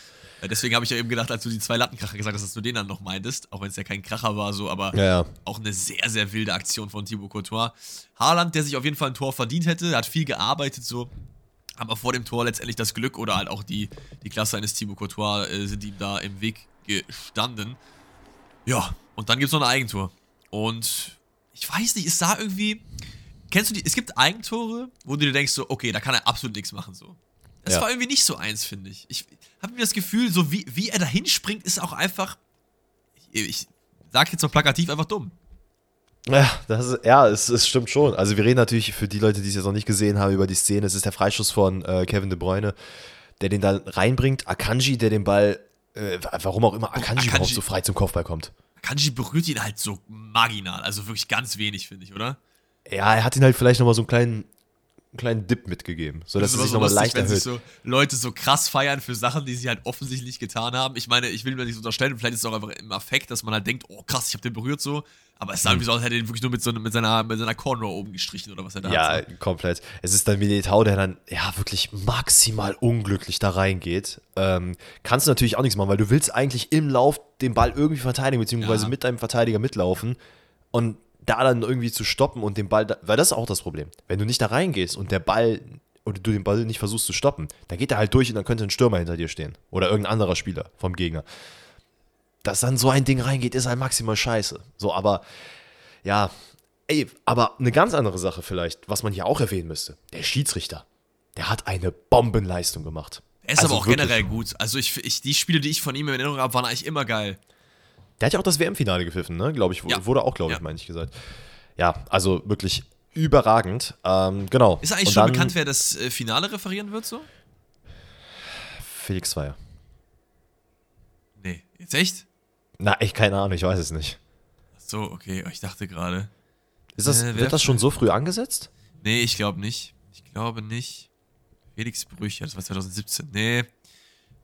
Äh, Deswegen habe ich ja eben gedacht, als du die zwei Lattenkracher gesagt hast, dass du den dann noch meintest, auch wenn es ja kein Kracher war, so, aber Ja, auch eine sehr, sehr wilde Aktion von Thibaut Courtois. Haaland, der sich auf jeden Fall ein Tor verdient hätte, hat viel gearbeitet, so, aber vor dem Tor letztendlich das Glück oder halt auch die, die Klasse eines Thibaut Courtois äh, sind ihm da im Weg gestanden. Ja, und dann gibt es noch ein Eigentor. Und ich weiß nicht, ist da irgendwie. Kennst du die? Es gibt Eigentore, wo du dir denkst, so, okay, da kann er absolut nichts machen, so. Das Ja. war irgendwie nicht so eins, finde ich. Ich habe mir das Gefühl, so wie, wie er da hinspringt, ist auch einfach. Ich, ich sag jetzt mal plakativ, einfach dumm. Ja, das ist, ja, es, es stimmt schon. Also wir reden natürlich für die Leute, die es jetzt noch nicht gesehen haben, über die Szene. Es ist der Freischuss von äh, Kevin De Bruyne, der den da reinbringt. Akanji, der den Ball, äh, warum auch immer Akanji, Akanji- überhaupt so frei zum Kopfball kommt. Kanji berührt ihn halt so marginal, also wirklich ganz wenig, finde ich, oder? Ja, er hat ihn halt vielleicht nochmal so einen kleinen, einen kleinen Dip mitgegeben, sodass Das er ist sich nochmal so leicht wenn sich erhöht. so Leute so krass feiern für Sachen, die sie halt offensichtlich getan haben. Ich meine, ich will mir nicht so unterstellen, vielleicht ist es auch einfach im Affekt, dass man halt denkt, oh krass, ich habe den berührt so. Aber es sah irgendwie so aus, als hätte er den wirklich nur mit, so, mit, seiner, mit seiner Cornrow oben gestrichen oder was er da Ja, hat. so. komplett. Es ist dann Militao, der dann ja wirklich maximal unglücklich da reingeht. Ähm, kannst du natürlich auch nichts machen, weil du willst eigentlich im Lauf den Ball irgendwie verteidigen, beziehungsweise Ja. mit deinem Verteidiger mitlaufen und da dann irgendwie zu stoppen und den Ball, da, weil das ist auch das Problem. Wenn du nicht da reingehst und der Ball oder du den Ball nicht versuchst zu stoppen, dann geht er halt durch und dann könnte ein Stürmer hinter dir stehen oder irgendein anderer Spieler vom Gegner. Dass dann so ein Ding reingeht, ist halt maximal scheiße. So, aber ja, ey, aber eine ganz andere Sache vielleicht, was man hier auch erwähnen müsste. Der Schiedsrichter, der hat eine Bombenleistung gemacht. Er ist Also aber auch wirklich. generell gut. Also ich, ich, die Spiele, die ich von ihm in Erinnerung habe, waren eigentlich immer geil. Der hat ja auch das WM-Finale gepfiffen, ne? Glaube ich, Ja. wurde auch, glaube ich, Ja. meine ich gesagt. Ja, also wirklich überragend. Ähm, genau. Ist eigentlich Und schon dann- bekannt, wer das äh, Finale referieren wird so? Felix Zweier. Nee, jetzt echt? Na, ich keine Ahnung, ich weiß es nicht. Ach so, okay, ich dachte gerade. Ist das, Äh, wird das schon so früh angesetzt? Nee, ich glaube nicht. Ich glaube nicht. Felix Brücher, das war 2017. Nee.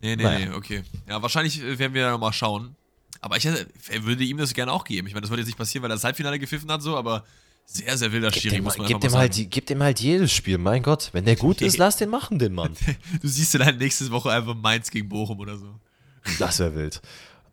Nee, nee, Naja. nee, okay. Ja, wahrscheinlich äh, werden wir mal schauen. Aber ich hätte, würde ihm das gerne auch geben. Ich meine, das würde jetzt nicht passieren, weil er das Halbfinale gepfiffen hat, so, aber sehr, sehr wilder Schiri, muss man gib, dem halt, sagen. gib dem halt jedes Spiel, mein Gott. Wenn der gut ist, lass den machen, den Mann. Du siehst ihn halt nächste Woche einfach Mainz gegen Bochum oder so. Das wäre wild.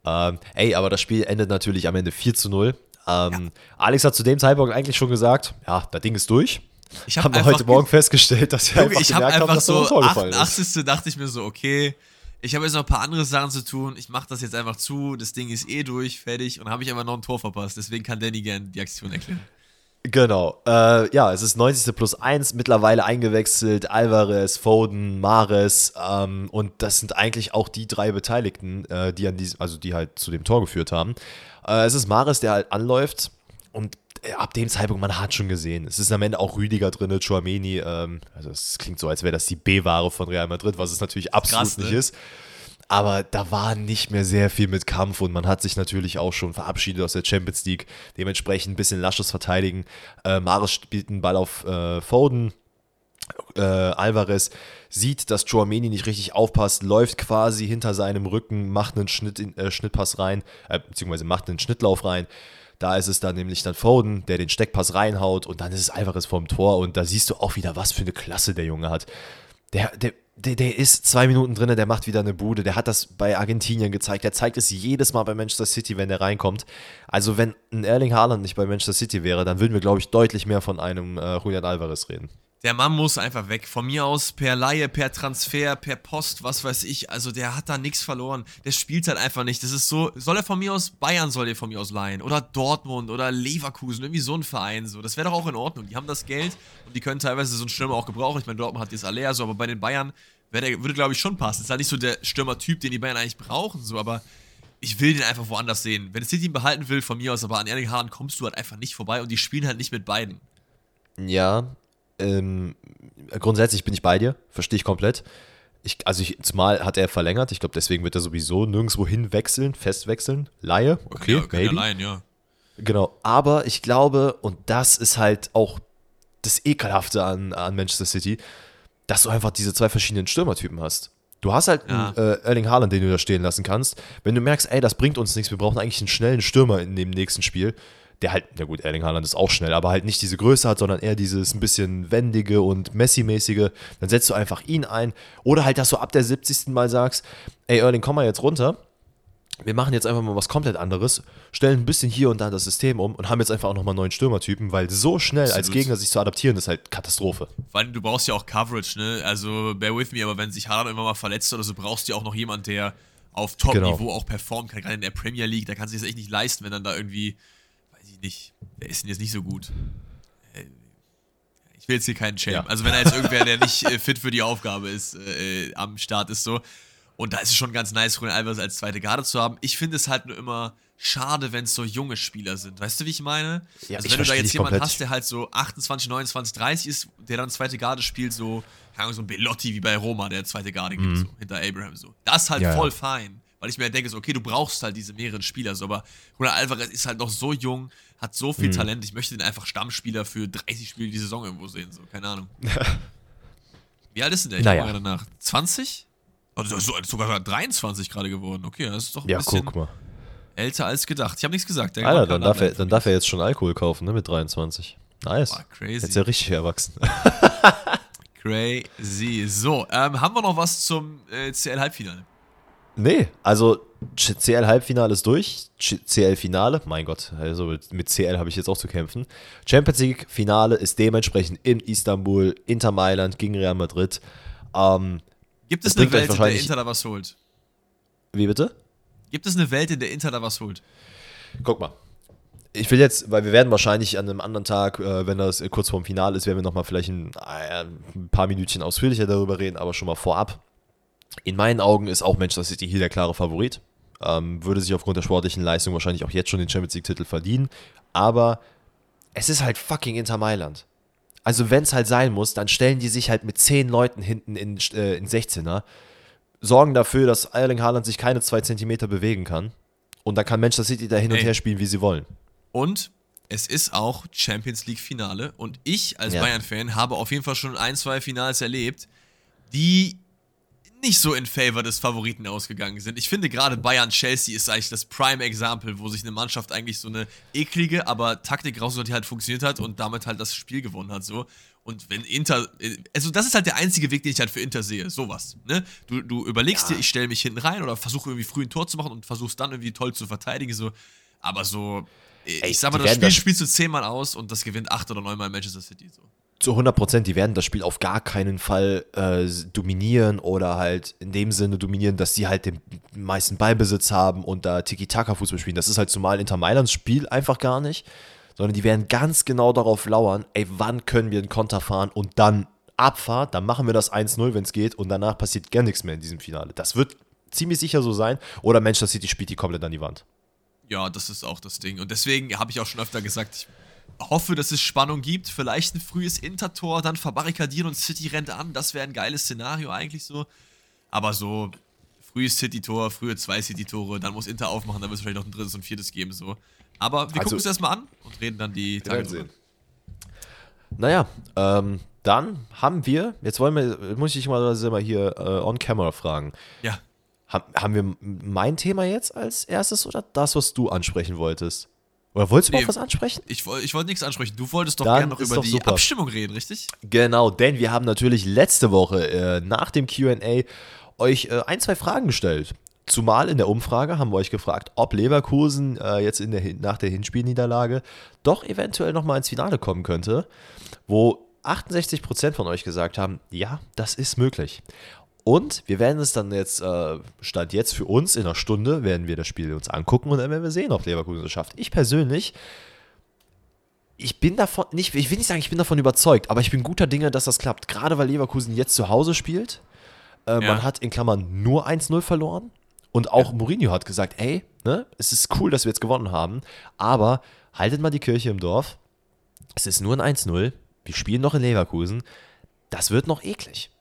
Ähm, ey, aber das Spiel endet natürlich am Ende 4 zu 0. Ähm, Alex hat zu dem Zeitpunkt eigentlich schon gesagt, ja, das Ding ist durch. Ich hab Haben wir einfach heute Morgen festgestellt, dass wir Junge, einfach ich habe gemerkt haben, einfach dass da ein so Tor gefallen ist. 88. dachte ich mir so, okay, ich habe jetzt noch ein paar andere Sachen zu tun. Ich mache das jetzt einfach zu. Das Ding ist eh durch, fertig. Und habe ich einfach noch ein Tor verpasst. Deswegen kann Danny gerne die Aktion erklären. Genau. Äh, ja, es ist 90. plus 1, mittlerweile eingewechselt. Alvarez, Foden, Mares. Ähm, und das sind eigentlich auch die drei Beteiligten, äh, die an diesem, also die halt zu dem Tor geführt haben. Äh, es ist Mares, der halt anläuft. Und äh, ab dem Zeitpunkt, man hat schon gesehen, es ist am Ende auch Rüdiger drin, Chouameni. Ähm, also es klingt so, als wäre das die B-Ware von Real Madrid, was es natürlich absolut Krass, ne? nicht ist. Aber da war nicht mehr sehr viel mit Kampf und man hat sich natürlich auch schon verabschiedet aus der Champions League. Dementsprechend ein bisschen lasches Verteidigen. Äh, Maris spielt einen Ball auf äh, Foden. Äh, Alvarez sieht, dass Chouameni nicht richtig aufpasst, läuft quasi hinter seinem Rücken, macht einen Schnitt in, äh, Schnittpass rein, äh, beziehungsweise macht einen Schnittlauf rein. Da ist es dann nämlich dann Foden, der den Steckpass reinhaut und dann ist es Alvarez vorm Tor und da siehst du auch wieder, was für eine Klasse der Junge hat. Der, der, der, der ist zwei Minuten drin, der macht wieder eine Bude. Der hat das bei Argentinien gezeigt. Der zeigt es jedes Mal bei Manchester City, wenn der reinkommt. Also, wenn ein Erling Haaland nicht bei Manchester City wäre, dann würden wir, glaube ich, deutlich mehr von einem äh, Julian Alvarez reden. Der Mann muss einfach weg. Von mir aus per Laie, per Transfer, per Post, was weiß ich. Also der hat da nichts verloren. Der spielt halt einfach nicht. Das ist so, soll er von mir aus, Bayern soll er von mir aus leihen. Oder Dortmund oder Leverkusen, irgendwie so ein Verein so. Das wäre doch auch in Ordnung. Die haben das Geld und die können teilweise so einen Stürmer auch gebrauchen. Ich meine, Dortmund hat jetzt Aller so, aber bei den Bayern der, würde, glaube ich, schon passen. Ist halt nicht so der Stürmertyp, den die Bayern eigentlich brauchen, so, aber ich will den einfach woanders sehen. Wenn City ihn behalten will, von mir aus, aber an Erling Haaland kommst du halt einfach nicht vorbei und die spielen halt nicht mit beiden. Ja, ähm, grundsätzlich bin ich bei dir, verstehe ich komplett. Ich, also ich, zumal hat er verlängert, ich glaube, deswegen wird er sowieso nirgendwo hin wechseln, fest wechseln. Laie, okay, ja maybe. leihen, ja. Genau, aber ich glaube, und das ist halt auch das Ekelhafte an, an Manchester City, dass du einfach diese zwei verschiedenen Stürmertypen hast. Du hast halt Ja. einen äh, Erling Haaland, den du da stehen lassen kannst. Wenn du merkst, ey, das bringt uns nichts, wir brauchen eigentlich einen schnellen Stürmer in dem nächsten Spiel, der halt, na gut, Erling Haaland ist auch schnell, aber halt nicht diese Größe hat, sondern eher dieses ein bisschen wendige und Messi-mäßige, dann setzt du einfach ihn ein. Oder halt, dass du ab der 70. Mal sagst, ey, Erling, komm mal jetzt runter wir machen jetzt einfach mal was komplett anderes, stellen ein bisschen hier und da das System um und haben jetzt einfach auch nochmal neuen Stürmertypen, weil so schnell als Absolut. Gegner sich zu adaptieren, ist halt Katastrophe. Vor allem, du brauchst ja auch Coverage, ne? Also, bear with me, aber wenn sich Haaland immer mal verletzt oder so, brauchst du ja auch noch jemand, der auf Top-Niveau Genau. auch performen kann. Gerade in der Premier League, da kannst du es echt nicht leisten, wenn dann da irgendwie, nicht, der ist denn jetzt nicht so gut. Äh, Ich will jetzt hier keinen Shame. Ja. Also, wenn da jetzt irgendwer, der nicht äh, fit für die Aufgabe ist, äh, äh, am Start ist, so. Und da ist es schon ganz nice, Julian Alvarez als zweite Garde zu haben. Ich finde es halt nur immer schade, wenn es so junge Spieler sind. Weißt du, wie ich meine? Ja, also ich wenn du da jetzt jemanden komplett. hast, der halt so 28, 29, 30 ist, der dann zweite Garde spielt, so, keine Ahnung, so ein Belotti wie bei Roma, der zweite Garde gibt, so, hinter Abraham so. Das ist halt Mhm. Ja, voll ja. fein. Weil ich mir halt denke, so, okay, du brauchst halt diese mehreren Spieler, so, aber Julian Alvarez ist halt noch so jung, hat so Mhm. viel Talent, ich möchte den einfach Stammspieler für 30 Spiele die Saison irgendwo sehen, so, keine Ahnung. Wie alt ist denn der? Ich Naja. danach. 20? Also so- sogar 23 gerade geworden. Okay, das ist doch ein Ja, bisschen guck mal. älter als gedacht. Ich habe nichts gesagt. Der Alter, dann darf, er, dann darf er jetzt schon Alkohol kaufen, ne, mit 23. Nice. Boah, crazy. Jetzt ist er richtig erwachsen. Crazy. So, ähm, haben wir noch was zum äh, CL-Halbfinale? Nee, also CL-Halbfinale ist durch. CL-Finale, mein Gott, also mit, CL habe ich jetzt auch zu kämpfen. Champions League-Finale ist dementsprechend in Istanbul, Inter Mailand gegen Real Madrid. Ähm, Gibt es eine Welt, in der Inter da was holt? wie bitte? Gibt es eine Welt, in der Inter da was holt? Guck mal. Ich will jetzt, weil wir werden wahrscheinlich an einem anderen Tag, äh, wenn das kurz vorm Finale ist, werden wir nochmal vielleicht ein, äh, ein paar Minütchen ausführlicher darüber reden, aber schon mal vorab. In meinen Augen ist auch Manchester City hier der klare Favorit. Ähm, würde sich aufgrund der sportlichen Leistung wahrscheinlich auch jetzt schon den Champions League-Titel verdienen. Aber es ist halt fucking Inter Mailand. Also wenn es halt sein muss, dann stellen die sich halt mit zehn Leuten hinten in, äh, in 16er. sorgen dafür, dass Erling Haaland sich keine zwei Zentimeter bewegen kann. Und dann kann Manchester City da hin und Ey. her spielen, wie sie wollen. Und es ist auch Champions League Finale und ich als Ja. Bayern-Fan habe auf jeden Fall schon ein, zwei Finals erlebt, die nicht so in Favor des Favoriten ausgegangen sind. Ich finde gerade Bayern-Chelsea ist eigentlich das Prime-Example, wo sich eine Mannschaft eigentlich so eine eklige, aber Taktik rausgeholt, die halt funktioniert hat und damit halt das Spiel gewonnen hat. So. Und wenn Inter, also das ist halt der einzige Weg, den ich halt für Inter sehe, sowas. Ne? Du, du überlegst dir, ich stelle mich hinten rein oder versuche irgendwie früh ein Tor zu machen und versuchst dann irgendwie toll zu verteidigen. So. Aber so, Ey, ich sag mal, das Spiel das- spielst du zehnmal aus und das gewinnt acht oder neunmal Manchester City. So. Zu 100 Prozent, die werden das Spiel auf gar keinen Fall äh, dominieren oder halt in dem Sinne dominieren, dass sie halt den meisten Ballbesitz haben und da Tiki-Taka-Fußball spielen. Das ist halt zumal Inter Mailands Spiel einfach gar nicht, sondern die werden ganz genau darauf lauern, ey, wann können wir einen Konter fahren und dann Abfahrt, dann machen wir das 1-0, wenn es geht und danach passiert gar nichts mehr in diesem Finale. Das wird ziemlich sicher so sein oder Manchester City spielt die komplett an die Wand. Ja, das ist auch das Ding. Und deswegen habe ich auch schon öfter gesagt, ich hoffe, dass es Spannung gibt. Vielleicht ein frühes Intertor, dann verbarrikadieren und City rennt an. Das wäre ein geiles Szenario eigentlich so. Aber so frühes City-Tor, frühe zwei City-Tore, dann muss Inter aufmachen, dann wird es vielleicht noch ein drittes und viertes geben. So. Aber wir Also- gucken es erstmal an und reden dann die Tage drüber. Naja, ähm, dann haben wir, jetzt wollen wir, muss ich mal, mal hier äh, on camera fragen. Ja. Haben, haben wir mein Thema jetzt als erstes oder das, was du ansprechen wolltest? Oder wolltest du Nee. überhaupt was ansprechen? Ich, ich wollte nichts ansprechen. Du wolltest doch gerne noch über die super. Abstimmung reden, richtig? Genau, denn wir haben natürlich letzte Woche äh, nach dem QA euch äh, ein, zwei Fragen gestellt. Zumal in der Umfrage haben wir euch gefragt, ob Leverkusen äh, jetzt in der, nach der Hinspielniederlage doch eventuell nochmal ins Finale kommen könnte, wo 68% von euch gesagt haben, ja, das ist möglich. Und wir werden es dann jetzt, äh, Stand jetzt für uns in einer Stunde, werden wir das Spiel uns angucken und dann werden wir sehen, ob Leverkusen es schafft. Ich persönlich ich bin davon nicht, ich will nicht sagen, ich bin davon überzeugt, aber ich bin guter Dinge, dass das klappt. Gerade weil Leverkusen jetzt zu Hause spielt. Äh, Ja. Man hat in Klammern nur 1-0 verloren. Und auch Mourinho hat gesagt, ey, ne, es ist cool, dass wir jetzt gewonnen haben, aber haltet mal die Kirche im Dorf. Es ist nur ein 1-0. Wir spielen noch in Leverkusen. Das wird noch eklig.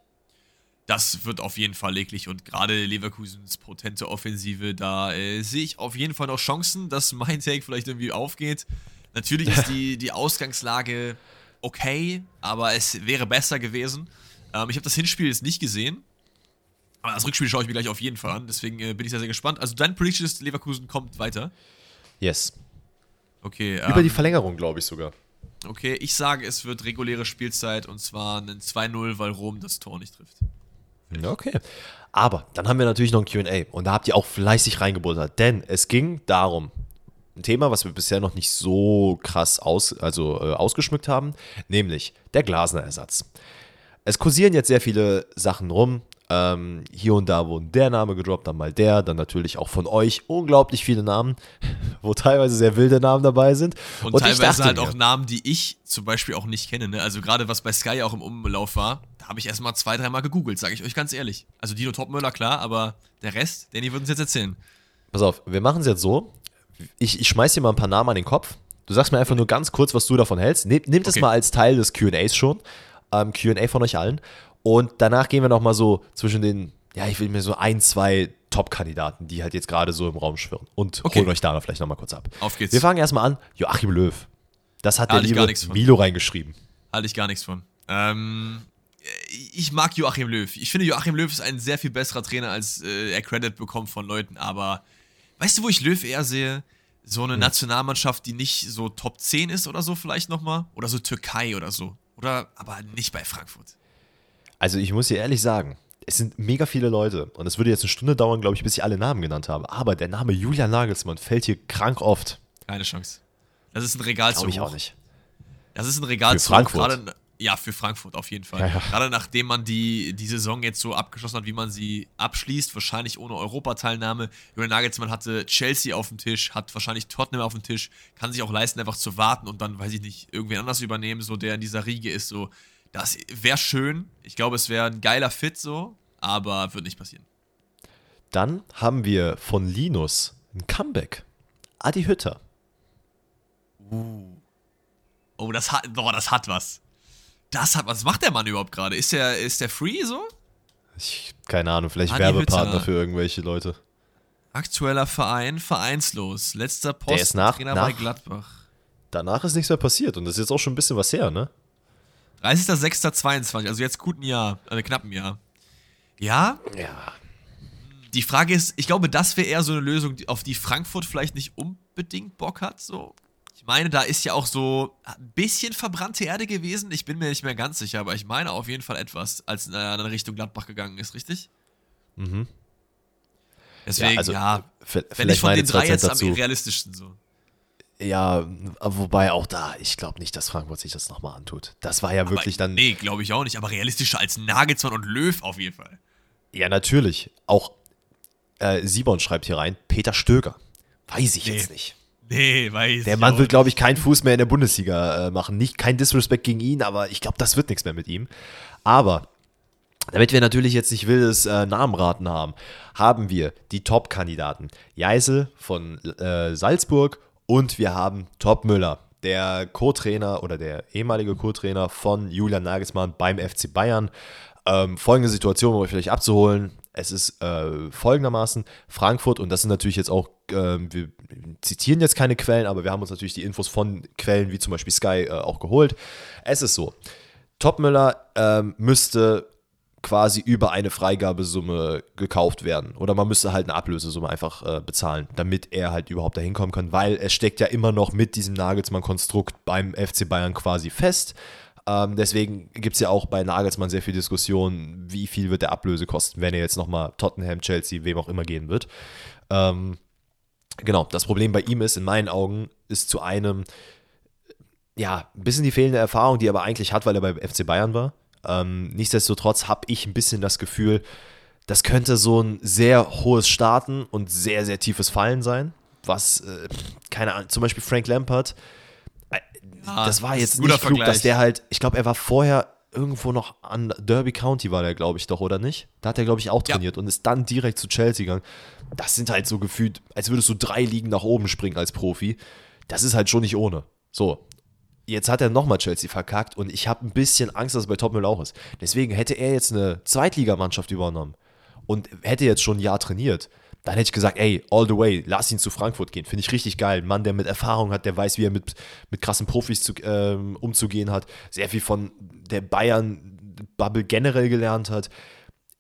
Das wird auf jeden Fall eklig und gerade Leverkusens potente Offensive, da äh, sehe ich auf jeden Fall noch Chancen, dass mein Take vielleicht irgendwie aufgeht. Natürlich ist die, die Ausgangslage okay, aber es wäre besser gewesen. Ähm, ich habe das Hinspiel jetzt nicht gesehen, aber das Rückspiel schaue ich mir gleich auf jeden Fall an, deswegen äh, bin ich sehr, sehr gespannt. Also dein Prediction ist, Leverkusen kommt weiter. Yes. Okay, Über ähm, die Verlängerung, glaube ich sogar. okay, ich sage, es wird reguläre Spielzeit und zwar ein 2-0, weil Rom das Tor nicht trifft. Okay. Aber dann haben wir natürlich noch ein QA und da habt ihr auch fleißig reingebuttert, denn es ging darum, ein Thema, was wir bisher noch nicht so krass aus, also, äh, ausgeschmückt haben, nämlich der Glasner-Ersatz. Es kursieren jetzt sehr viele Sachen rum. Ähm, hier und da wurden der Name gedroppt, dann mal der, dann natürlich auch von euch unglaublich viele Namen, wo teilweise sehr wilde Namen dabei sind. Und, ich teilweise halt mir- auch Namen, die ich zum Beispiel auch nicht kenne. Ne? Also gerade was bei Sky auch im Umlauf war, da habe ich erstmal zwei, dreimal gegoogelt, sage ich euch ganz ehrlich. Also Dino Topmöller, klar, aber der Rest, Danny wird uns jetzt erzählen. Pass auf, wir machen es jetzt so. Ich, ich schmeiß dir mal ein paar Namen an den Kopf. Du sagst mir einfach nur ganz kurz, was du davon hältst. Nehm, nehmt es Okay. mal als Teil des QAs schon. Ähm, QA von euch allen. Und danach gehen wir nochmal so zwischen den, ja, ich will mir so ein, zwei Top-Kandidaten, die halt jetzt gerade so im Raum schwirren. Und Okay. holen euch da vielleicht nochmal kurz ab. Auf geht's. Wir fangen erstmal an. Joachim Löw. Das hat Halte der liebe. Milo reingeschrieben. Halte ich gar nichts von. Ähm, ich mag Joachim Löw. Ich finde, Joachim Löw ist ein sehr viel besserer Trainer, als äh, er Credit bekommt von Leuten. Aber weißt du, wo ich Löw eher sehe? So eine Nationalmannschaft, die nicht so Top 10 ist oder so vielleicht nochmal. Oder so Türkei oder so. Oder aber nicht bei Frankfurt. Also ich muss dir ehrlich sagen, es sind mega viele Leute und es würde jetzt eine Stunde dauern, glaube ich, bis ich alle Namen genannt habe. Aber der Name Julian Nagelsmann fällt hier krank oft. Keine Chance. Das ist ein Regal zu Glaube ich auch nicht. Das ist ein Regal Für zu. Gerade, ja, für Frankfurt auf jeden Fall. Ja, ja. Gerade nachdem man die, die Saison jetzt so abgeschlossen hat, wie man sie abschließt, wahrscheinlich ohne Europateilnahme. Julian Nagelsmann hatte Chelsea auf dem Tisch, hat wahrscheinlich Tottenham auf dem Tisch, kann sich auch leisten, einfach zu warten und dann, weiß ich nicht, irgendwen anders übernehmen, so der in dieser Riege ist. So, das wäre schön. Ich glaube, es wäre ein geiler Fit so, aber wird nicht passieren. Dann haben wir von Linus ein Comeback. Adi Hütter. Oh, das hat, boah, das hat was. Das hat, was macht der Mann überhaupt gerade? Ist der, ist der free so? Ich Keine Ahnung, vielleicht Adi Werbepartner Hütter. für irgendwelche Leute. Aktueller Verein, vereinslos. Letzter Der ist nach- Trainer bei nach- Gladbach. Danach ist nichts mehr passiert und das ist jetzt auch schon ein bisschen was her, ne? 30.06.22, also jetzt gut ein Jahr, äh, knapp ein Jahr. Ja, Ja. die Frage ist, ich glaube, das wäre eher so eine Lösung, auf die Frankfurt vielleicht nicht unbedingt Bock hat. So. Ich meine, da ist ja auch so ein bisschen verbrannte Erde gewesen. Ich bin mir nicht mehr ganz sicher, aber ich meine auf jeden Fall etwas, als er in Richtung Gladbach gegangen ist, richtig? Mhm. Deswegen, ja, also, v- wenn vielleicht ich von den drei jetzt Cent am dazu. realistischsten so. Ja, wobei auch da, ich glaube nicht, dass Frankfurt sich das nochmal antut. Das war ja wirklich aber, dann. Nee, glaube ich auch nicht, aber realistischer als Nagelsmann und Löw auf jeden Fall. Ja, natürlich. Auch äh, Simon schreibt hier rein, Peter Stöger. Weiß ich Nee. jetzt nicht. Nee, weiß Der Mann wird, glaube ich, keinen Fuß mehr in der Bundesliga äh, machen. Nicht kein Disrespect gegen ihn, aber ich glaube, das wird nichts mehr mit ihm. Aber damit wir natürlich jetzt nicht wildes äh, Namenraten haben, haben wir die Top-Kandidaten. Jeisel von äh, Salzburg und wir haben Top Müller, der Co-Trainer oder der ehemalige Co-Trainer von Julian Nagelsmann beim FC Bayern. Ähm, folgende Situation, um euch vielleicht abzuholen. Es ist äh, folgendermaßen: Frankfurt, und das sind natürlich jetzt auch, ähm, wir zitieren jetzt keine Quellen, aber wir haben uns natürlich die Infos von Quellen wie zum Beispiel Sky äh, auch geholt. Es ist so: Topmüller ähm, müsste quasi über eine Freigabesumme gekauft werden. Oder man müsste halt eine Ablösesumme einfach äh, bezahlen, damit er halt überhaupt dahin kommen kann, weil es steckt ja immer noch mit diesem Nagelsmann-Konstrukt beim FC Bayern quasi fest. Ähm, deswegen gibt es ja auch bei Nagelsmann sehr viel Diskussion, wie viel wird der Ablöse kosten, wenn er jetzt nochmal Tottenham, Chelsea, wem auch immer gehen wird. Ähm, genau, das Problem bei ihm ist, in meinen Augen, ist zu einem, ja, ein bisschen die fehlende Erfahrung, die er aber eigentlich hat, weil er beim FC Bayern war. Ähm, nichtsdestotrotz habe ich ein bisschen das Gefühl, das könnte so ein sehr hohes Starten und sehr, sehr tiefes Fallen sein. Was, äh, keine Ahnung, zum Beispiel Frank Lampard, äh, Ja, das war das jetzt guter nicht klug, dass der halt, ich glaube, er war vorher irgendwo noch an Derby County war der, glaube ich, doch, oder nicht? Da hat er, glaube ich, auch Ja. trainiert und ist dann direkt zu Chelsea gegangen. Das sind halt so gefühlt, als würdest du drei Ligen nach oben springen als Profi. Das ist halt schon nicht ohne. So, jetzt hat er nochmal Chelsea verkackt und ich habe ein bisschen Angst, dass es bei Topmüll auch ist. Deswegen hätte er jetzt eine Zweitligamannschaft übernommen und hätte jetzt schon ein Jahr trainiert, dann hätte ich gesagt, ey, all the way, lass ihn zu Frankfurt gehen. Finde ich richtig geil. Ein Mann, der mit Erfahrung hat, der weiß, wie er mit, mit krassen Profis zu, ähm, umzugehen hat, sehr viel von der Bayern-Bubble generell gelernt hat.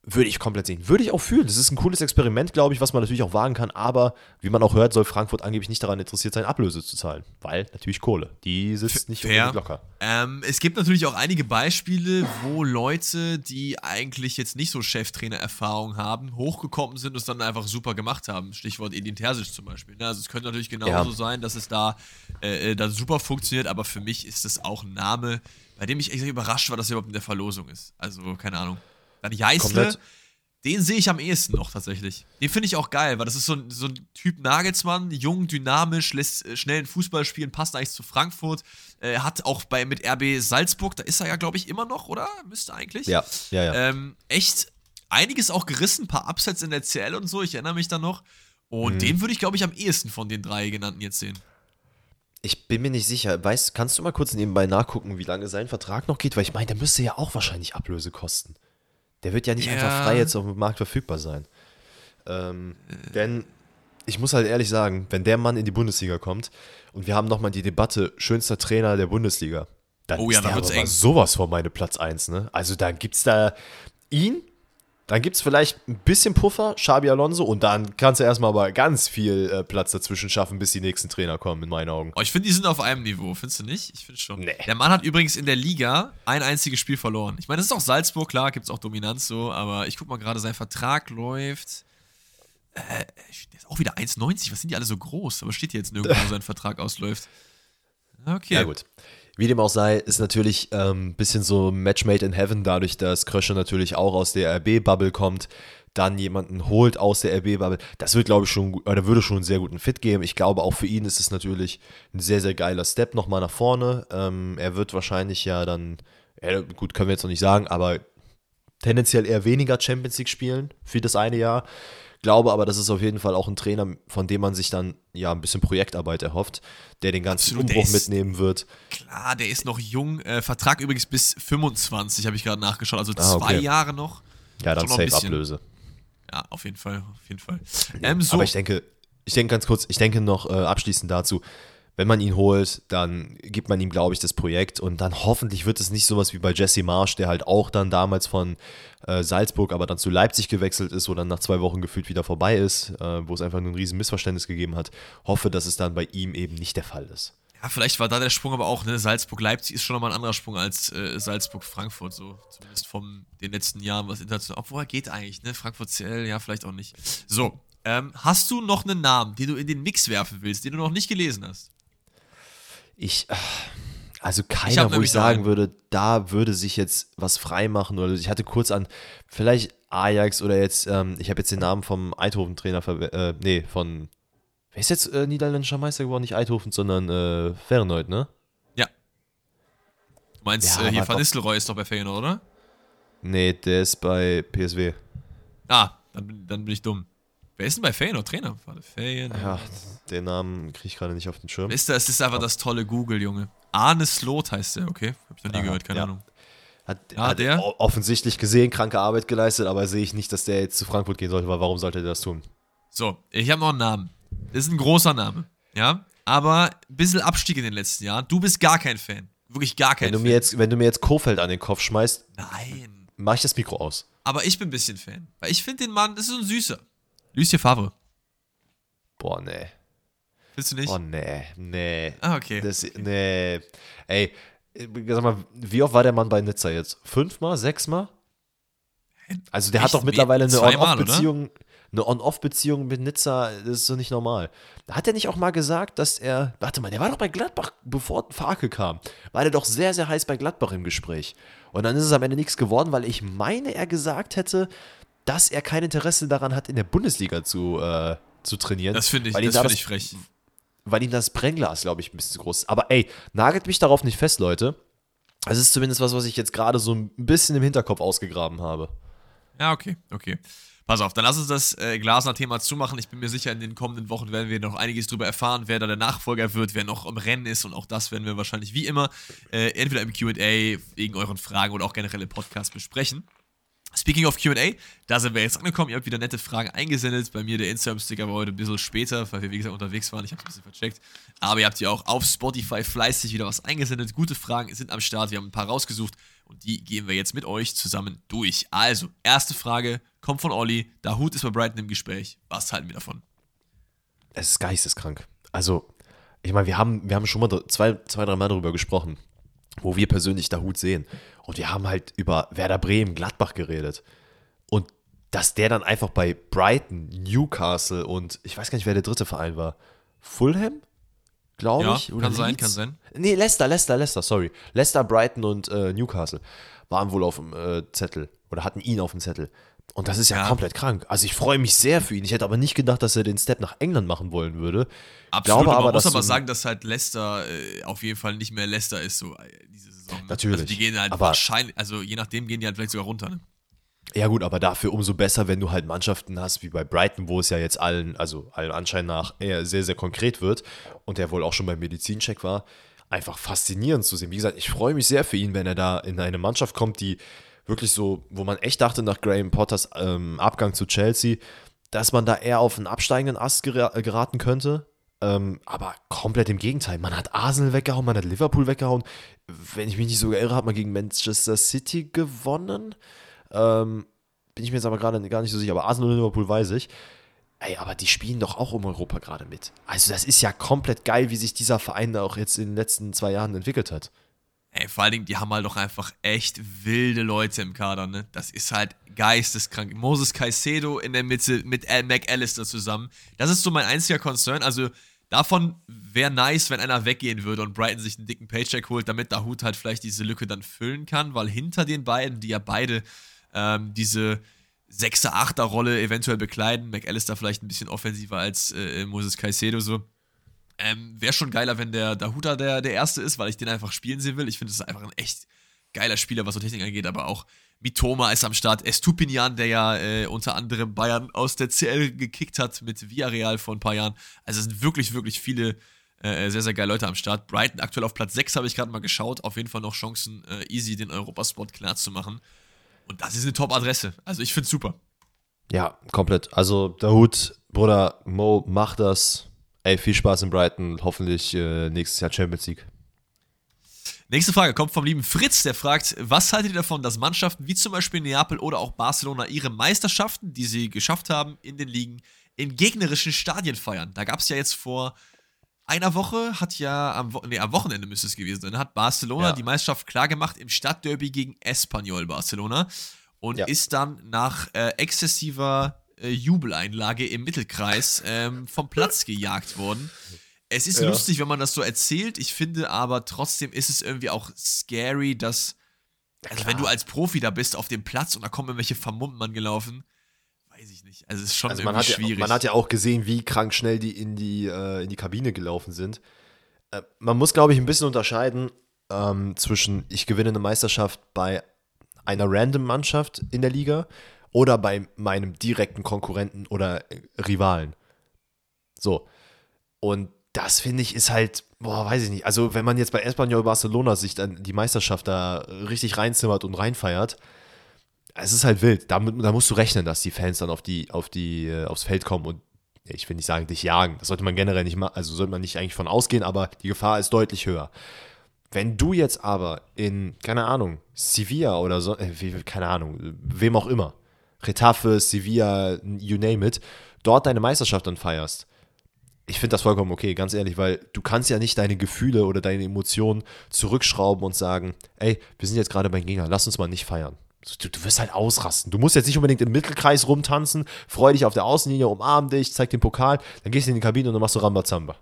Würde ich komplett sehen. Würde ich auch fühlen. Das ist ein cooles Experiment, glaube ich, was man natürlich auch wagen kann. Aber wie man auch hört, soll Frankfurt angeblich nicht daran interessiert sein, Ablöse zu zahlen. Weil natürlich Kohle. Die sitzt nicht unbedingt locker. Ähm, es gibt natürlich auch einige Beispiele, wo Leute, die eigentlich jetzt nicht so Cheftrainer-Erfahrung haben, hochgekommen sind und es dann einfach super gemacht haben. Stichwort Edin Terzic zum Beispiel. Ne? Also es könnte natürlich genauso Ja. sein, dass es da, äh, äh, da super funktioniert, aber für mich ist es auch ein Name, bei dem ich echt überrascht war, dass er überhaupt in der Verlosung ist. Also, keine Ahnung. Dann Jeißle, Komplett. den sehe ich am ehesten noch tatsächlich. Den finde ich auch geil, weil das ist so ein, so ein Typ Nagelsmann, jung, dynamisch, lässt äh, schnell einen Fußball spielen, passt eigentlich zu Frankfurt. Äh, hat auch bei mit RB Salzburg, da ist er ja, glaube ich, immer noch, oder? Müsste eigentlich. Ja, ja, ja. Ähm, echt einiges auch gerissen, ein paar Upsets in der CL und so, ich erinnere mich da noch. Und Mhm. den würde ich, glaube ich, am ehesten von den drei genannten jetzt sehen. Ich bin mir nicht sicher. Weißt, kannst du mal kurz nebenbei nachgucken, wie lange sein Vertrag noch geht? Weil ich meine, der müsste ja auch wahrscheinlich Ablöse kosten. Der wird ja nicht Ja. einfach frei jetzt auf dem Markt verfügbar sein. Ähm, denn ich muss halt ehrlich sagen, wenn der Mann in die Bundesliga kommt und wir haben nochmal die Debatte schönster Trainer der Bundesliga, dann Oh ja, ist dann der wird's aber eng. sowas vor meine Platz 1. Ne? Also dann gibt es da ihn, dann gibt es vielleicht ein bisschen Puffer, Xabi Alonso und dann kannst du erstmal aber ganz viel äh, Platz dazwischen schaffen, bis die nächsten Trainer kommen, in meinen Augen. Oh, ich finde, die sind auf einem Niveau, findest du nicht? Ich finde schon. Nee. Der Mann hat übrigens in der Liga ein einziges Spiel verloren. Ich meine, das ist auch Salzburg, klar, gibt es auch Dominanz so, aber ich guck mal gerade, sein Vertrag läuft. Äh, der ist auch wieder 1,90. Was sind die alle so groß? Aber steht hier jetzt nirgendwo, wo sein Vertrag ausläuft. Okay. Ja, gut. Wie dem auch sei, ist natürlich ein ähm, bisschen so Match made in heaven, dadurch, dass Krösche natürlich auch aus der RB-Bubble kommt, dann jemanden holt aus der RB-Bubble. Das wird, glaube ich, schon, oder würde schon einen sehr guten Fit geben. Ich glaube, auch für ihn ist es natürlich ein sehr, sehr geiler Step nochmal nach vorne. Ähm, er wird wahrscheinlich ja dann, ja, gut, können wir jetzt noch nicht sagen, aber tendenziell eher weniger Champions League spielen für das eine Jahr. Glaube aber, das ist auf jeden Fall auch ein Trainer, von dem man sich dann ja ein bisschen Projektarbeit erhofft, der den ganzen Absolut, Umbruch ist- mitnehmen wird. Klar, der ist noch jung. Äh, Vertrag übrigens bis 25, habe ich gerade nachgeschaut. Also Ah, zwei okay. Jahre noch. Ja, dann safe. Ablöse. Ja, auf jeden Fall, auf jeden Fall. Ähm, so, Aber ich denke, ich denke ganz kurz, ich denke noch äh, abschließend dazu, wenn man ihn holt, dann gibt man ihm, glaube ich, das Projekt und dann hoffentlich wird es nicht sowas wie bei Jesse Marsch, der halt auch dann damals von äh, Salzburg, aber dann zu Leipzig gewechselt ist, wo dann nach zwei Wochen gefühlt wieder vorbei ist, äh, wo es einfach nur ein riesen Missverständnis gegeben hat. Hoffe, dass es dann bei ihm eben nicht der Fall ist. ja, vielleicht war da der Sprung aber auch, ne? Salzburg-Leipzig ist schon nochmal ein anderer Sprung als äh, Salzburg-Frankfurt, so zumindest von den letzten Jahren, was international. Obwohl geht eigentlich, ne? Frankfurt CL, ja, vielleicht auch nicht. So, ähm, hast du noch einen Namen, den du in den Mix werfen willst, den du noch nicht gelesen hast? Ich, äh, also Ich keiner, hab wo ich sagen einen. würde, da würde sich jetzt was freimachen oder ich hatte kurz an, vielleicht Ajax oder jetzt, ähm, ich habe jetzt den Namen vom Eindhoven-Trainer, äh, nee, von, wer ist jetzt äh, niederländischer Meister geworden? Nicht Eindhoven, sondern äh, Feyenoord, ne? Ja. Du meinst, Ja, äh, hier Van Nistelrooy ist doch bei Feyenoord, oder? Nee, der ist bei PSW. Ah, dann dann bin ich dumm. Wer ist denn bei Feyenoord Trainer? Warte, Feyenoord. Ja, den Namen kriege ich gerade nicht auf den Schirm. Ist das, es ist einfach das tolle Google, Junge. Arne Slot heißt der, okay? Hab ich noch nie Aha, gehört, keine ja. Ahnung. Hat, Ja, hat der? offensichtlich gesehen, kranke Arbeit geleistet, aber sehe ich nicht, dass der jetzt zu Frankfurt gehen sollte, weil warum sollte der das tun? So, ich habe noch einen Namen. Das ist ein großer Name, ja? Aber ein bisschen Abstieg in den letzten Jahren. Du bist gar kein Fan. Wirklich gar kein Wenn du, Fan. mir jetzt, wenn du mir jetzt Kofeld an den Kopf schmeißt, Nein. mache ich das Mikro aus. Aber ich bin ein bisschen Fan. Weil ich finde den Mann, das ist so ein Süßer. Lucien Favre. Boah, nee. Findest du nicht? Oh, nee, nee. Ah, okay. Das, nee. Ey, sag mal, wie oft war der Mann bei Nizza jetzt? Fünfmal? Sechsmal? Also der Echt? hat doch mittlerweile eine On-Off-Beziehung. Eine On-Off-Beziehung mit Nizza, das ist so nicht normal. Hat er nicht auch mal gesagt, dass er. Warte mal, der war doch bei Gladbach, bevor Farke kam. War der doch sehr, sehr heiß bei Gladbach im Gespräch. Und dann ist es am Ende nichts geworden, weil ich meine, er gesagt hätte, dass er kein Interesse daran hat, in der Bundesliga zu, äh, zu trainieren. das finde ich, das da find ich frech. weil ihm das Brennglas, glaube ich, ein bisschen zu groß ist. Aber ey, nagelt mich darauf nicht fest, Leute. Das ist zumindest was, was ich jetzt gerade so ein bisschen im Hinterkopf ausgegraben habe. Ja, okay, okay. Pass auf, dann lass uns das äh, Glasner-Thema zumachen. Ich bin mir sicher, in den kommenden Wochen werden wir noch einiges darüber erfahren, wer da der Nachfolger wird, wer noch im Rennen ist und auch das werden wir wahrscheinlich wie immer äh, entweder im QA wegen euren Fragen oder auch generell im Podcast besprechen. Speaking of QA, da sind wir jetzt angekommen. Ihr habt wieder nette Fragen eingesendet. Bei mir der Instagram-Sticker war heute ein bisschen später, weil wir, wie gesagt, unterwegs waren. Ich habe ein bisschen vercheckt. Aber ihr habt ja auch auf Spotify fleißig wieder was eingesendet. Gute Fragen sind am Start. Wir haben ein paar rausgesucht und die gehen wir jetzt mit euch zusammen durch. Also, erste Frage kommt von Olli. Dahut ist bei Brighton im Gespräch. Was halten wir davon? Es ist geisteskrank. Also, ich meine, wir haben, wir haben schon mal zwei, zwei, drei Mal darüber gesprochen, wo wir persönlich Hut sehen. Und wir haben halt über Werder Bremen, Gladbach geredet. Und dass der dann einfach bei Brighton, Newcastle und ich weiß gar nicht, wer der dritte Verein war. Fulham? Glaube Ja, ich. kann sein, Leeds? kann sein. Nee, Leicester, Leicester, Leicester, sorry. Leicester, Brighton und äh, Newcastle waren wohl auf dem äh, Zettel oder hatten ihn auf dem Zettel. Und das ist ja, Ja. komplett krank. Also ich freue mich sehr für ihn. Ich hätte aber nicht gedacht, dass er den Step nach England machen wollen würde. Absolut, Glaube aber man muss aber sagen, dass halt Leicester äh, auf jeden Fall nicht mehr Leicester ist, so äh, diese Saison. Natürlich, Also die gehen halt aber- wahrscheinlich, also je nachdem gehen die halt vielleicht sogar runter. Ne? Ja gut, aber dafür umso besser, wenn du halt Mannschaften hast wie bei Brighton, wo es ja jetzt allen, also allen Anschein nach eher sehr, sehr konkret wird und der wohl auch schon beim Medizincheck war, einfach faszinierend zu sehen. Wie gesagt, ich freue mich sehr für ihn, wenn er da in eine Mannschaft kommt, die wirklich so, wo man echt dachte nach Graham Potters ähm, Abgang zu Chelsea, dass man da eher auf einen absteigenden Ast äh, geraten könnte. Ähm, aber komplett im Gegenteil. Man hat Arsenal weggehauen, man hat Liverpool weggehauen. Wenn ich mich nicht sogar irre, hat man gegen Manchester City gewonnen. Ähm, bin ich mir jetzt aber gerade gar nicht so sicher, aber Arsenal und Liverpool weiß ich. Ey, aber die spielen doch auch um Europa gerade mit. Also das ist ja komplett geil, wie sich dieser Verein da auch jetzt in den letzten zwei Jahren entwickelt hat. Ey, vor allen Dingen, die haben halt doch einfach echt wilde Leute im Kader, ne? Das ist halt geisteskrank. Moses Caicedo in der Mitte mit Al McAllister zusammen. Das ist so mein einziger Concern. Also, davon wäre nice, wenn einer weggehen würde und Brighton sich einen dicken Paycheck holt, damit Dahut halt vielleicht diese Lücke dann füllen kann, weil hinter den beiden, die ja beide ähm, diese 6er, 8er Rolle eventuell bekleiden, McAllister vielleicht ein bisschen offensiver als äh, Moses Caicedo so. Ähm, Wäre schon geiler, wenn der Dahuta der, der Erste ist, weil ich den einfach spielen sehen will. Ich finde, das ist einfach ein echt geiler Spieler, was so Technik angeht, aber auch Mitoma ist am Start. Estupinian, der ja äh, unter anderem Bayern aus der CL gekickt hat mit Villarreal vor ein paar Jahren. Also es sind wirklich, wirklich viele äh, sehr, sehr geile Leute am Start. Brighton aktuell auf Platz 6 habe ich gerade mal geschaut. Auf jeden Fall noch Chancen, äh, easy den Europaspot klar zu machen. Und das ist eine Top-Adresse. Also ich finde es super. Ja, komplett. Also der Hut, Bruder, Mo, mach das. Ey, viel Spaß in Brighton. Hoffentlich äh, nächstes Jahr Champions League. Nächste Frage kommt vom lieben Fritz, der fragt, was haltet ihr davon, dass Mannschaften wie zum Beispiel Neapel oder auch Barcelona ihre Meisterschaften, die sie geschafft haben in den Ligen, in gegnerischen Stadien feiern? Da gab es ja jetzt vor einer Woche, hat ja am, Wo nee, am Wochenende müsste es gewesen sein, hat Barcelona ja. die Meisterschaft klargemacht im Stadtderby gegen Espanyol Barcelona und ja. ist dann nach äh, exzessiver äh, Jubeleinlage im Mittelkreis ähm, vom Platz gejagt worden. Es ist ja. lustig, wenn man das so erzählt. Ich finde aber trotzdem ist es irgendwie auch scary, dass, also wenn du als Profi da bist auf dem Platz und da kommen irgendwelche Vermummten angelaufen, weiß ich nicht. Also es ist schon also irgendwie man schwierig. Ja, man hat ja auch gesehen, wie krank schnell die in die, äh, in die Kabine gelaufen sind. Äh, man muss, glaube ich, ein bisschen unterscheiden ähm, zwischen, ich gewinne eine Meisterschaft bei einer random Mannschaft in der Liga oder bei meinem direkten Konkurrenten oder äh, Rivalen. So. Und das finde ich ist halt, boah, weiß ich nicht. Also, wenn man jetzt bei Espanyol Barcelona sich dann die Meisterschaft da richtig reinzimmert und reinfeiert, es ist halt wild. Da, da musst du rechnen, dass die Fans dann auf die, auf die, äh, aufs Feld kommen und ich will nicht sagen, dich jagen. Das sollte man generell nicht machen, also sollte man nicht eigentlich von ausgehen, aber die Gefahr ist deutlich höher. Wenn du jetzt aber in, keine Ahnung, Sevilla oder so, äh, keine Ahnung, wem auch immer, Retafe, Sevilla, you name it, dort deine Meisterschaft dann feierst, ich finde das vollkommen okay, ganz ehrlich, weil du kannst ja nicht deine Gefühle oder deine Emotionen zurückschrauben und sagen, ey, wir sind jetzt gerade beim Gegner, lass uns mal nicht feiern. Du, du, wirst halt ausrasten. Du musst jetzt nicht unbedingt im Mittelkreis rumtanzen, freu dich auf der Außenlinie, umarm dich, zeig den Pokal, dann gehst du in die Kabine und dann machst du Rambazamba.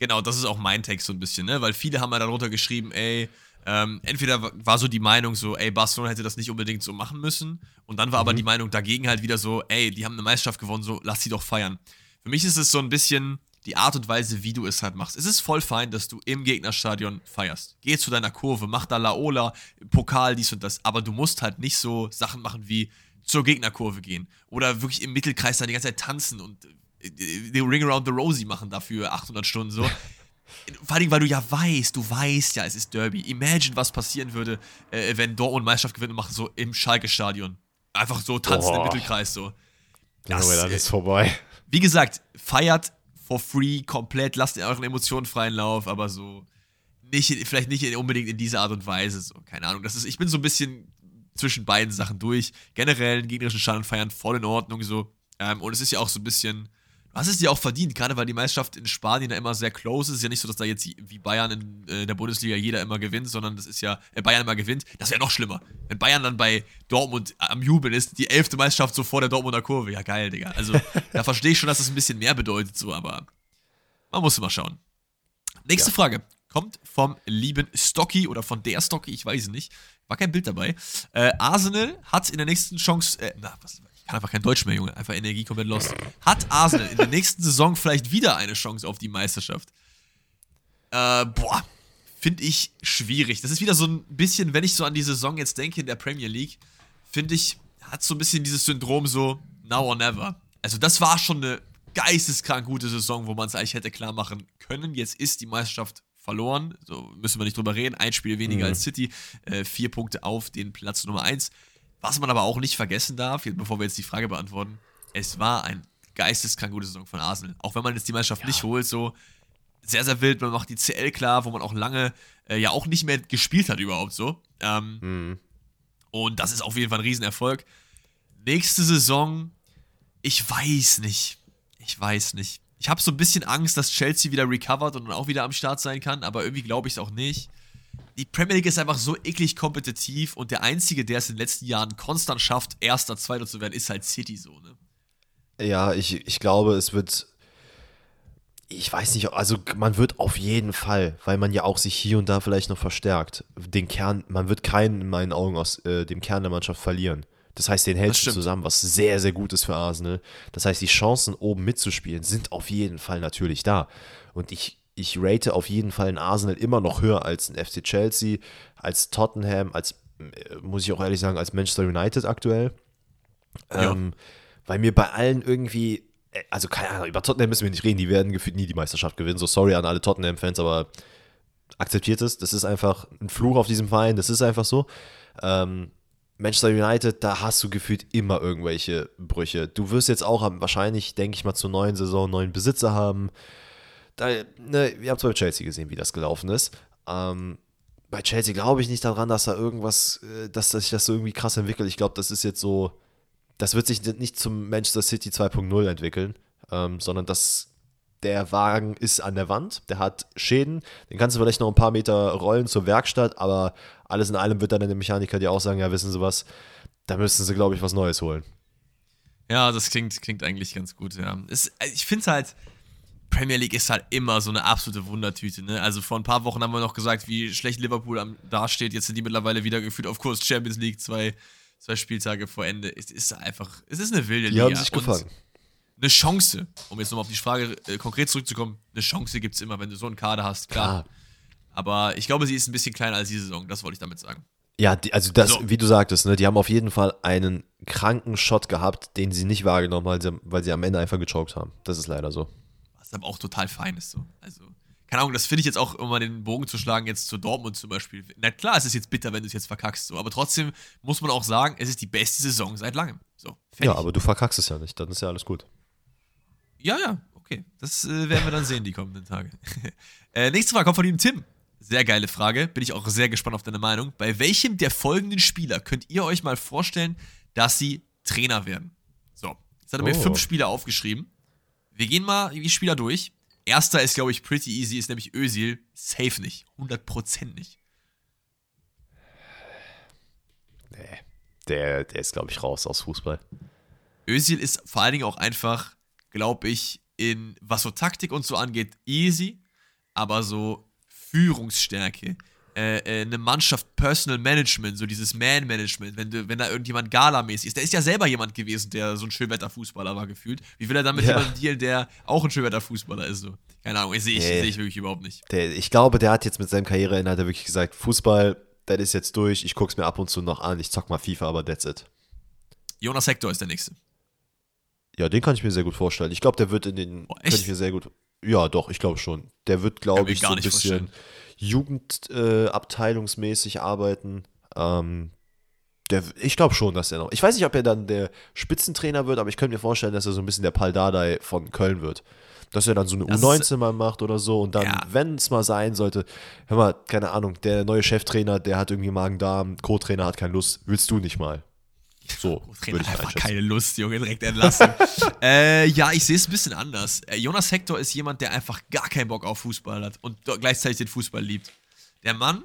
Genau, das ist auch mein Text so ein bisschen, ne? Weil viele haben ja darunter geschrieben, ey, ähm, entweder war so die Meinung so, ey, Barcelona hätte das nicht unbedingt so machen müssen. Und dann war mhm. aber die Meinung dagegen halt wieder so, ey, die haben eine Meisterschaft gewonnen, so, lass sie doch feiern. Für mich ist es so ein bisschen die Art und Weise, wie du es halt machst. Es ist voll fein, dass du im Gegnerstadion feierst. Geh zu deiner Kurve, mach da Laola, Pokal, dies und das. Aber du musst halt nicht so Sachen machen wie zur Gegnerkurve gehen. Oder wirklich im Mittelkreis da die ganze Zeit tanzen und den äh, Ring Around the Rosie machen dafür 800 Stunden so. Vor allem, weil du ja weißt, du weißt ja, es ist Derby. Imagine, was passieren würde, äh, wenn Dortmund Meisterschaft gewinnt und macht so im Schalke-Stadion. Einfach so tanzen oh. im Mittelkreis so. Das, ja, dann ist vorbei. Wie gesagt, feiert for free komplett, lasst euren Emotionen freien Lauf, aber so nicht, vielleicht nicht unbedingt in dieser Art und Weise. So, keine Ahnung. Das ist, ich bin so ein bisschen zwischen beiden Sachen durch. Generell einen gegnerischen Schaden feiern voll in Ordnung so. Ähm, und es ist ja auch so ein bisschen Hast es dir auch verdient, gerade weil die Meisterschaft in Spanien da immer sehr close ist. Es ist ja nicht so, dass da jetzt wie Bayern in äh, der Bundesliga jeder immer gewinnt, sondern das ist ja, äh, Bayern immer gewinnt. Das wäre noch schlimmer. Wenn Bayern dann bei Dortmund am Jubeln ist, die elfte Meisterschaft so vor der Dortmunder Kurve. Ja, geil, Digga. Also, da verstehe ich schon, dass das ein bisschen mehr bedeutet, so, aber man muss immer schauen. Nächste ja. Frage kommt vom lieben Stocky oder von der Stocky, ich weiß es nicht. War kein Bild dabei. Äh, Arsenal hat in der nächsten Chance, äh, na, was, kann einfach kein Deutsch mehr, Junge. Einfach Energie komplett lost. Hat Arsenal in der nächsten Saison vielleicht wieder eine Chance auf die Meisterschaft? Äh, boah, finde ich schwierig. Das ist wieder so ein bisschen, wenn ich so an die Saison jetzt denke in der Premier League, finde ich, hat so ein bisschen dieses Syndrom so now or never. Also das war schon eine geisteskrank gute Saison, wo man es eigentlich hätte klar machen können. Jetzt ist die Meisterschaft verloren. So müssen wir nicht drüber reden. Ein Spiel weniger mhm. als City. Äh, vier Punkte auf den Platz Nummer 1. Was man aber auch nicht vergessen darf, bevor wir jetzt die Frage beantworten, es war ein geisteskrank gute Saison von Arsenal. Auch wenn man jetzt die Mannschaft ja. nicht holt, so sehr, sehr wild. Man macht die CL klar, wo man auch lange äh, ja auch nicht mehr gespielt hat überhaupt so. Ähm, mhm. Und das ist auf jeden Fall ein Riesenerfolg. Nächste Saison, ich weiß nicht. Ich weiß nicht. Ich habe so ein bisschen Angst, dass Chelsea wieder recovert und dann auch wieder am Start sein kann, aber irgendwie glaube ich es auch nicht die Premier League ist einfach so eklig kompetitiv und der Einzige, der es in den letzten Jahren konstant schafft, Erster, Zweiter zu werden, ist halt City so, ne? Ja, ich, ich glaube, es wird. Ich weiß nicht, also man wird auf jeden Fall, weil man ja auch sich hier und da vielleicht noch verstärkt, den Kern, man wird keinen in meinen Augen aus äh, dem Kern der Mannschaft verlieren. Das heißt, den hältst du zusammen, was sehr, sehr gut ist für Arsenal. Das heißt, die Chancen oben mitzuspielen sind auf jeden Fall natürlich da. Und ich ich rate auf jeden Fall ein Arsenal immer noch höher als ein FC Chelsea, als Tottenham, als, äh, muss ich auch ehrlich sagen, als Manchester United aktuell. Ja. Ähm, weil mir bei allen irgendwie, äh, also keine Ahnung, über Tottenham müssen wir nicht reden, die werden gefühlt nie die Meisterschaft gewinnen. So sorry an alle Tottenham-Fans, aber akzeptiert es. Das ist einfach ein Fluch auf diesem Verein, das ist einfach so. Ähm, Manchester United, da hast du gefühlt immer irgendwelche Brüche. Du wirst jetzt auch wahrscheinlich, denke ich mal, zur neuen Saison neuen Besitzer haben. Da, ne, wir haben zwar bei Chelsea gesehen, wie das gelaufen ist. Ähm, bei Chelsea glaube ich nicht daran, dass da irgendwas, äh, dass, sich das so irgendwie krass entwickelt. Ich glaube, das ist jetzt so, das wird sich nicht zum Manchester City 2.0 entwickeln, ähm, sondern das der Wagen ist an der Wand, der hat Schäden, den kannst du vielleicht noch ein paar Meter rollen zur Werkstatt, aber alles in allem wird dann der Mechaniker dir auch sagen, ja, wissen Sie was, da müssen Sie, glaube ich, was Neues holen. Ja, das klingt, klingt eigentlich ganz gut, ja. Es, ich finde es halt, Premier League ist halt immer so eine absolute Wundertüte, ne? Also vor ein paar Wochen haben wir noch gesagt, wie schlecht Liverpool am, dasteht, jetzt sind die mittlerweile wieder gefühlt auf Kurs Champions League, zwei, zwei Spieltage vor Ende. Es ist einfach, es ist eine wilde die Liga. Die haben sich gefangen eine Chance, um jetzt nochmal auf die Frage äh, konkret zurückzukommen, eine Chance gibt es immer, wenn du so einen Kader hast, klar. klar. Aber ich glaube, sie ist ein bisschen kleiner als die Saison, das wollte ich damit sagen. Ja, die, also das, also, wie du sagtest, ne, die haben auf jeden Fall einen kranken Shot gehabt, den sie nicht wahrgenommen haben, weil sie am Ende einfach gechoked haben. Das ist leider so. Was aber auch total fein ist so. Also, keine Ahnung, das finde ich jetzt auch, um mal den Bogen zu schlagen, jetzt zu Dortmund zum Beispiel. Na klar, es ist jetzt bitter, wenn du es jetzt verkackst, so, aber trotzdem muss man auch sagen, es ist die beste Saison seit langem. So, ja, aber du verkackst es ja nicht, dann ist ja alles gut. Ja, ja, okay. Das äh, werden wir dann sehen die kommenden Tage. äh, nächste Frage kommt von ihm Tim. Sehr geile Frage. Bin ich auch sehr gespannt auf deine Meinung. Bei welchem der folgenden Spieler könnt ihr euch mal vorstellen, dass sie Trainer werden? So, jetzt hat er oh. mir fünf Spieler aufgeschrieben. Wir gehen mal die Spieler durch. Erster ist, glaube ich, pretty easy, ist nämlich Özil. Safe nicht. 100% nicht. Nee. Der, der ist, glaube ich, raus aus Fußball. Özil ist vor allen Dingen auch einfach glaube ich, in was so Taktik und so angeht, easy, aber so Führungsstärke, äh, äh, eine Mannschaft, Personal Management, so dieses Man-Management, wenn, wenn da irgendjemand Gala-mäßig ist. Der ist ja selber jemand gewesen, der so ein Schönwetterfußballer war gefühlt. Wie will er dann mit ja. jemandem dealen, der auch ein Schönwetterfußballer ist? So? Keine Ahnung, sehe ich, hey, seh ich wirklich überhaupt nicht. Der, ich glaube, der hat jetzt mit seinem Karriereende hat er wirklich gesagt, Fußball, das ist jetzt durch, ich gucke es mir ab und zu noch an, ich zock mal FIFA, aber that's it. Jonas Hector ist der Nächste. Ja, den kann ich mir sehr gut vorstellen. Ich glaube, der wird in den. Oh, kann ich mir sehr gut. Ja, doch, ich glaube schon. Der wird, glaube ich, so ein bisschen Jugendabteilungsmäßig äh, arbeiten. Ähm, der, ich glaube schon, dass er noch. Ich weiß nicht, ob er dann der Spitzentrainer wird, aber ich könnte mir vorstellen, dass er so ein bisschen der Pal Dardai von Köln wird. Dass er dann so eine das U19 mal macht oder so und dann, ja. wenn es mal sein sollte, hör mal, keine Ahnung, der neue Cheftrainer, der hat irgendwie Magen-Darm, Co-Trainer hat keine Lust, willst du nicht mal. So, Trainer hat einfach keine Lust, Junge, direkt entlassen. äh, ja, ich sehe es ein bisschen anders. Äh, Jonas Hector ist jemand, der einfach gar keinen Bock auf Fußball hat und gleichzeitig den Fußball liebt. Der Mann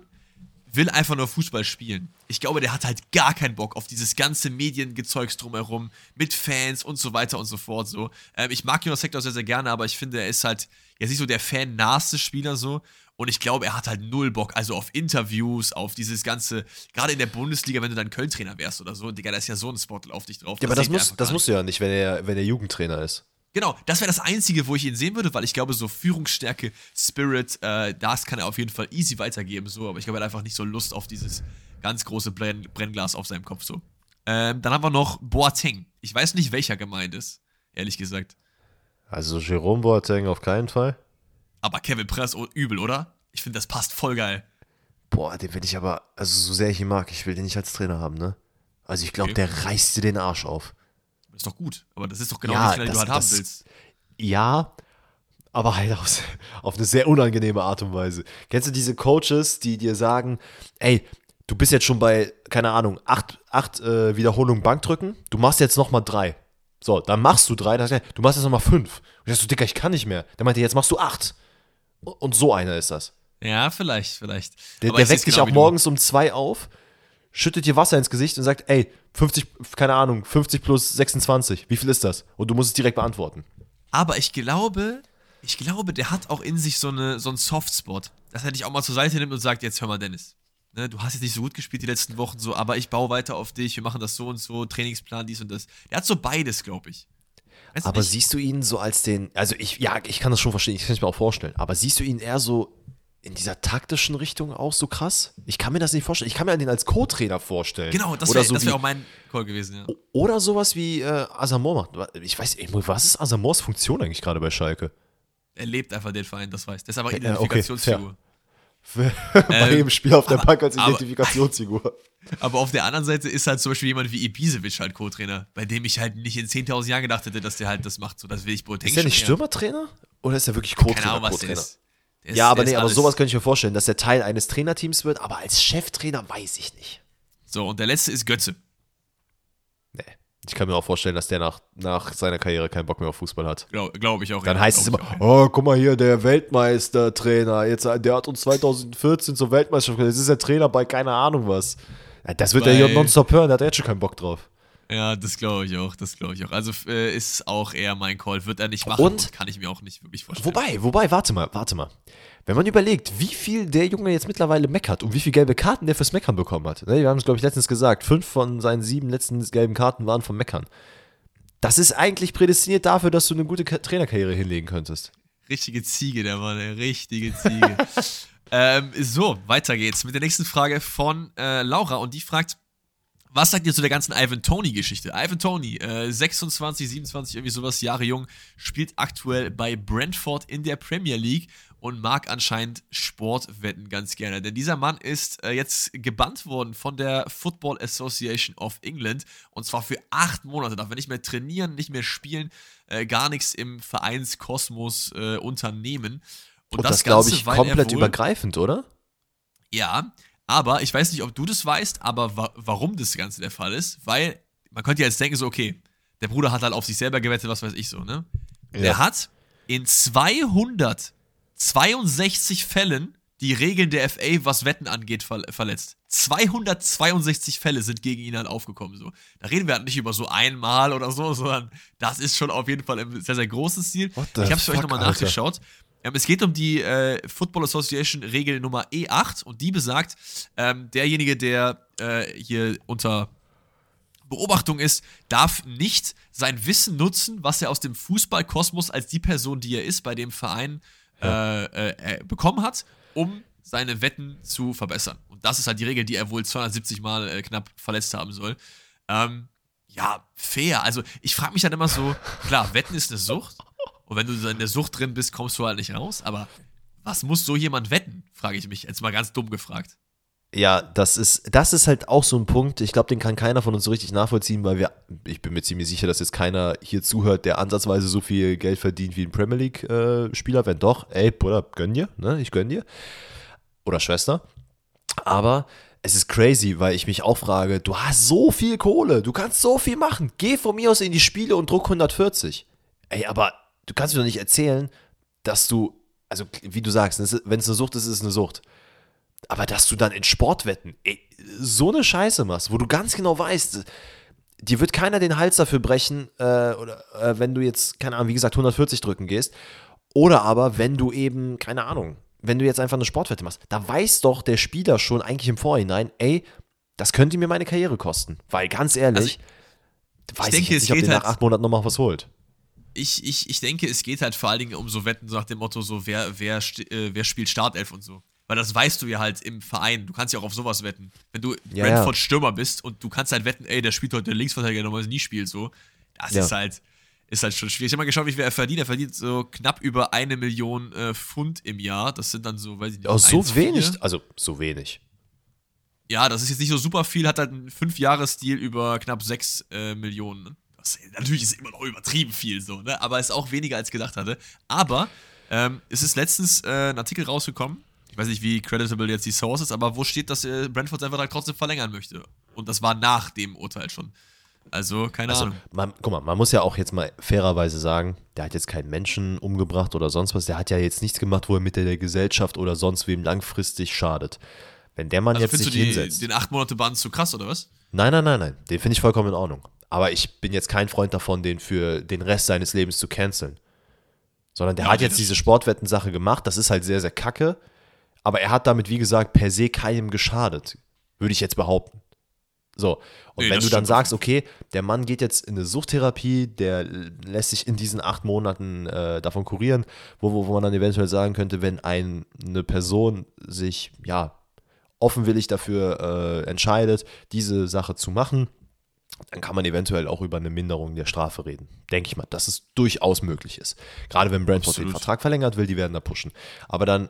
will einfach nur Fußball spielen. Ich glaube, der hat halt gar keinen Bock auf dieses ganze Mediengezeugs drumherum mit Fans und so weiter und so fort. So. Ähm, ich mag Jonas Hector sehr, sehr gerne, aber ich finde, er ist halt jetzt nicht so der fan-nahste Spieler so. Und ich glaube, er hat halt null Bock, also auf Interviews, auf dieses ganze, gerade in der Bundesliga, wenn du dann Köln-Trainer wärst oder so, Digga, da ist ja so ein Spot auf dich drauf. Ja, das aber das, muss, das musst du ja nicht, wenn er, wenn er Jugendtrainer ist. Genau, das wäre das Einzige, wo ich ihn sehen würde, weil ich glaube, so Führungsstärke, Spirit, äh, das kann er auf jeden Fall easy weitergeben, so, aber ich glaube, er hat einfach nicht so Lust auf dieses ganz große Brenn Brennglas auf seinem Kopf, so. Ähm, dann haben wir noch Boateng. Ich weiß nicht, welcher gemeint ist, ehrlich gesagt. Also Jerome Boateng auf keinen Fall. Aber Kevin Press, oh, übel, oder? Ich finde, das passt voll geil. Boah, den will ich aber, also so sehr ich ihn mag, ich will den nicht als Trainer haben, ne? Also ich glaube, okay. der reißt dir den Arsch auf. Das ist doch gut, aber das ist doch genau ja, das, den du halt haben willst. Ja, aber halt auf, auf eine sehr unangenehme Art und Weise. Kennst du diese Coaches, die dir sagen, ey, du bist jetzt schon bei, keine Ahnung, acht, acht äh, Wiederholungen Bankdrücken, du machst jetzt nochmal drei. So, dann machst du drei, dann sagst du, du machst jetzt nochmal fünf. Und ich so, Dicker, ich kann nicht mehr. Dann meinte er, jetzt machst du acht. Und so einer ist das. Ja, vielleicht, vielleicht. Der, der weckt dich genau auch morgens um zwei auf, schüttet dir Wasser ins Gesicht und sagt, ey, 50, keine Ahnung, 50 plus 26, wie viel ist das? Und du musst es direkt beantworten. Aber ich glaube, ich glaube, der hat auch in sich so, eine, so einen Softspot, dass er dich auch mal zur Seite nimmt und sagt, jetzt hör mal, Dennis, ne, du hast jetzt nicht so gut gespielt die letzten Wochen, so, aber ich baue weiter auf dich, wir machen das so und so, Trainingsplan, dies und das. Der hat so beides, glaube ich. Weiß aber nicht. siehst du ihn so als den, also ich, ja, ich kann das schon verstehen, ich kann es mir auch vorstellen, aber siehst du ihn eher so in dieser taktischen Richtung auch so krass? Ich kann mir das nicht vorstellen. Ich kann mir den als Co-Trainer vorstellen. Genau, das wäre so wär auch mein Call gewesen, ja. Oder sowas wie äh, Asamoah macht. Ich weiß, was ist Asamoahs Funktion eigentlich gerade bei Schalke? Er lebt einfach den Verein, das weiß. Der ist einfach Identifikationsfigur. Okay, Bei Ähm, jedem Spiel auf der aber- Bank als aber- Identifikationsfigur. Aber auf der anderen Seite ist halt zum Beispiel jemand wie Ibisevic halt Co-Trainer, bei dem ich halt nicht in 10.000 Jahren gedacht hätte, dass der halt das macht. So, das will ich Boateng Ist der nicht. Stürmertrainer? Oder ist er wirklich Keine Co-Trainer? Ahnung, was der ist. Der ist- Ja, aber nee, aber sowas könnte ich mir vorstellen, dass er Teil eines Trainerteams wird, aber als Cheftrainer weiß ich nicht. So, und der letzte ist Götze. Ich kann mir auch vorstellen, dass der nach, nach seiner Karriere keinen Bock mehr auf Fußball hat. Glaube glaub ich auch. Dann ja, heißt es immer, oh, guck mal hier, der Weltmeistertrainer, jetzt, der hat uns 2014 zur Weltmeisterschaft gemacht, jetzt ist er Trainer bei keine Ahnung was. Das wird er hier nonstop hören, da hat er jetzt schon keinen Bock drauf. Ja, das glaube ich auch, das glaube ich auch. Also äh, ist auch eher mein Call. Wird er nicht machen Und? kann ich mir auch nicht wirklich vorstellen. Wobei, wobei, warte mal, warte mal. Wenn man überlegt, wie viel der Junge jetzt mittlerweile meckert und wie viele gelbe Karten der fürs Meckern bekommen hat. Ne, wir haben es, glaube ich, letztens gesagt, fünf von seinen sieben letzten gelben Karten waren vom Meckern. Das ist eigentlich prädestiniert dafür, dass du eine gute Ka- Trainerkarriere hinlegen könntest. Richtige Ziege, der Mann, eine richtige Ziege. ähm, so, weiter geht's mit der nächsten Frage von äh, Laura und die fragt, was sagt ihr zu der ganzen Ivan Tony-Geschichte? Ivan Tony, äh, 26, 27, irgendwie sowas, Jahre jung, spielt aktuell bei Brentford in der Premier League und mag anscheinend Sportwetten ganz gerne. Denn dieser Mann ist äh, jetzt gebannt worden von der Football Association of England und zwar für acht Monate. Darf er nicht mehr trainieren, nicht mehr spielen, äh, gar nichts im Vereinskosmos äh, unternehmen. Und, das, glaube ich, komplett wohl- übergreifend, oder? ja, aber ich weiß nicht, ob du das weißt, aber wa warum das Ganze der Fall ist, weil man könnte ja jetzt denken, so, okay, der Bruder hat halt auf sich selber gewettet, was weiß ich so, ne? Ja. Der hat in 262 Fällen die Regeln der FA, was Wetten angeht, ver verletzt. 262 Fälle sind gegen ihn halt aufgekommen. So. Da reden wir halt nicht über so einmal oder so, sondern das ist schon auf jeden Fall im sehr, sehr. What the Ich habe es für euch nochmal nachgeschaut. Ähm, es geht um die äh, Football Association Regel Nummer E8 und die besagt, ähm, derjenige, der äh, hier unter Beobachtung ist, darf nicht sein Wissen nutzen, was er aus dem Fußballkosmos als die Person, die er ist, bei dem Verein äh, äh, äh, bekommen hat, um seine Wetten zu verbessern. Und das ist halt die Regel, die er wohl 270 Mal äh, knapp verletzt haben soll. Ähm, ja, fair. Also ich frage mich dann immer so, klar, Wetten ist eine Sucht. Und wenn du in der Sucht drin bist, kommst du halt nicht raus. Aber was muss so jemand wetten, frage ich mich. Jetzt mal ganz dumm gefragt. Ja, das ist, das ist halt auch so ein Punkt. Ich glaube, den kann keiner von uns so richtig nachvollziehen, weil wir, ich bin mir ziemlich sicher, dass jetzt keiner hier zuhört, der ansatzweise so viel Geld verdient wie ein Premier League-Spieler. Wenn doch, ey, Bruder, gönn dir, ne? Ich gönn dir. Oder Schwester. Aber es ist crazy, weil ich mich auch frage, du hast so viel Kohle, du kannst so viel machen. Geh von mir aus in die Spiele und druck 140. Ey, aber du kannst mir doch nicht erzählen, dass du, also wie du sagst, wenn es eine Sucht ist, ist es eine Sucht. Aber dass du dann in Sportwetten ey, so eine Scheiße machst, wo du ganz genau weißt, dir wird keiner den Hals dafür brechen, äh, oder äh, wenn du jetzt, keine Ahnung, wie gesagt, 140 drücken gehst. Oder aber, wenn du eben, keine Ahnung, wenn du jetzt einfach eine Sportwette machst, da weiß doch der Spieler schon eigentlich im Vorhinein, ey, das könnte mir meine Karriere kosten. Weil ganz ehrlich, weiß ich, denke, es nicht, ob der nach halt- acht Monaten nochmal was holt. Ich, ich, ich denke, es geht halt vor allen Dingen um so Wetten, so nach dem Motto, so wer, wer, äh, wer spielt Startelf und so. Weil das weißt du ja halt im Verein. Du kannst ja auch auf sowas wetten. Wenn du Ja, Brentford. Stürmer bist und du kannst halt wetten, ey, der spielt heute der Linksverteidiger, der normalerweise nie spielt, so. Das Ja. ist halt, ist halt schon schwierig. Ich habe mal geschaut, wie viel er verdient. Er verdient so knapp über eine Million äh, Pfund im Jahr. Das sind dann so, weiß ich nicht. Oh, so 1,4. wenig, also so wenig. Ja, das ist jetzt nicht so super viel, hat halt einen 5-Jahres-Deal über knapp 6 äh, Millionen. ne? Das, natürlich ist immer noch übertrieben viel so, ne? Aber ist auch weniger als gedacht hatte. Aber ähm, es ist letztens äh, ein Artikel rausgekommen, ich weiß nicht, wie creditable jetzt die Source ist, aber wo steht, dass äh, Brentford seinen Vertrag trotzdem verlängern möchte. Und das war nach dem Urteil schon. Also, keine Also, Ahnung. man, guck mal, man muss ja auch jetzt mal fairerweise sagen, der hat jetzt keinen Menschen umgebracht oder sonst was. Der hat ja jetzt nichts gemacht, wo er mit der, der Gesellschaft oder sonst wem langfristig schadet. Wenn der Mann Also jetzt sich du die, hinsetzt. den 8 Monate Bann zu krass, oder was? Nein, nein, nein, nein. Den finde ich vollkommen in Ordnung. Aber ich bin jetzt kein Freund davon, den für den Rest seines Lebens zu canceln. Sondern der Ja, hat jetzt diese. Sportwetten-Sache gemacht. Das ist halt sehr, sehr kacke. Aber er hat damit, wie gesagt, per se keinem geschadet. Würde ich jetzt behaupten. So. Und Nee, wenn du dann sagst, okay, der Mann geht jetzt in eine Suchttherapie, der lässt sich in diesen acht Monaten äh, davon kurieren, wo, wo, wo man dann eventuell sagen könnte, wenn ein, eine Person sich, ja, offenwillig dafür äh, entscheidet, diese Sache zu machen, dann kann man eventuell auch über eine Minderung der Strafe reden. Denke ich mal, dass es durchaus möglich ist. Gerade wenn Brentford den Absolut. Vertrag verlängert will, die werden da pushen. Aber dann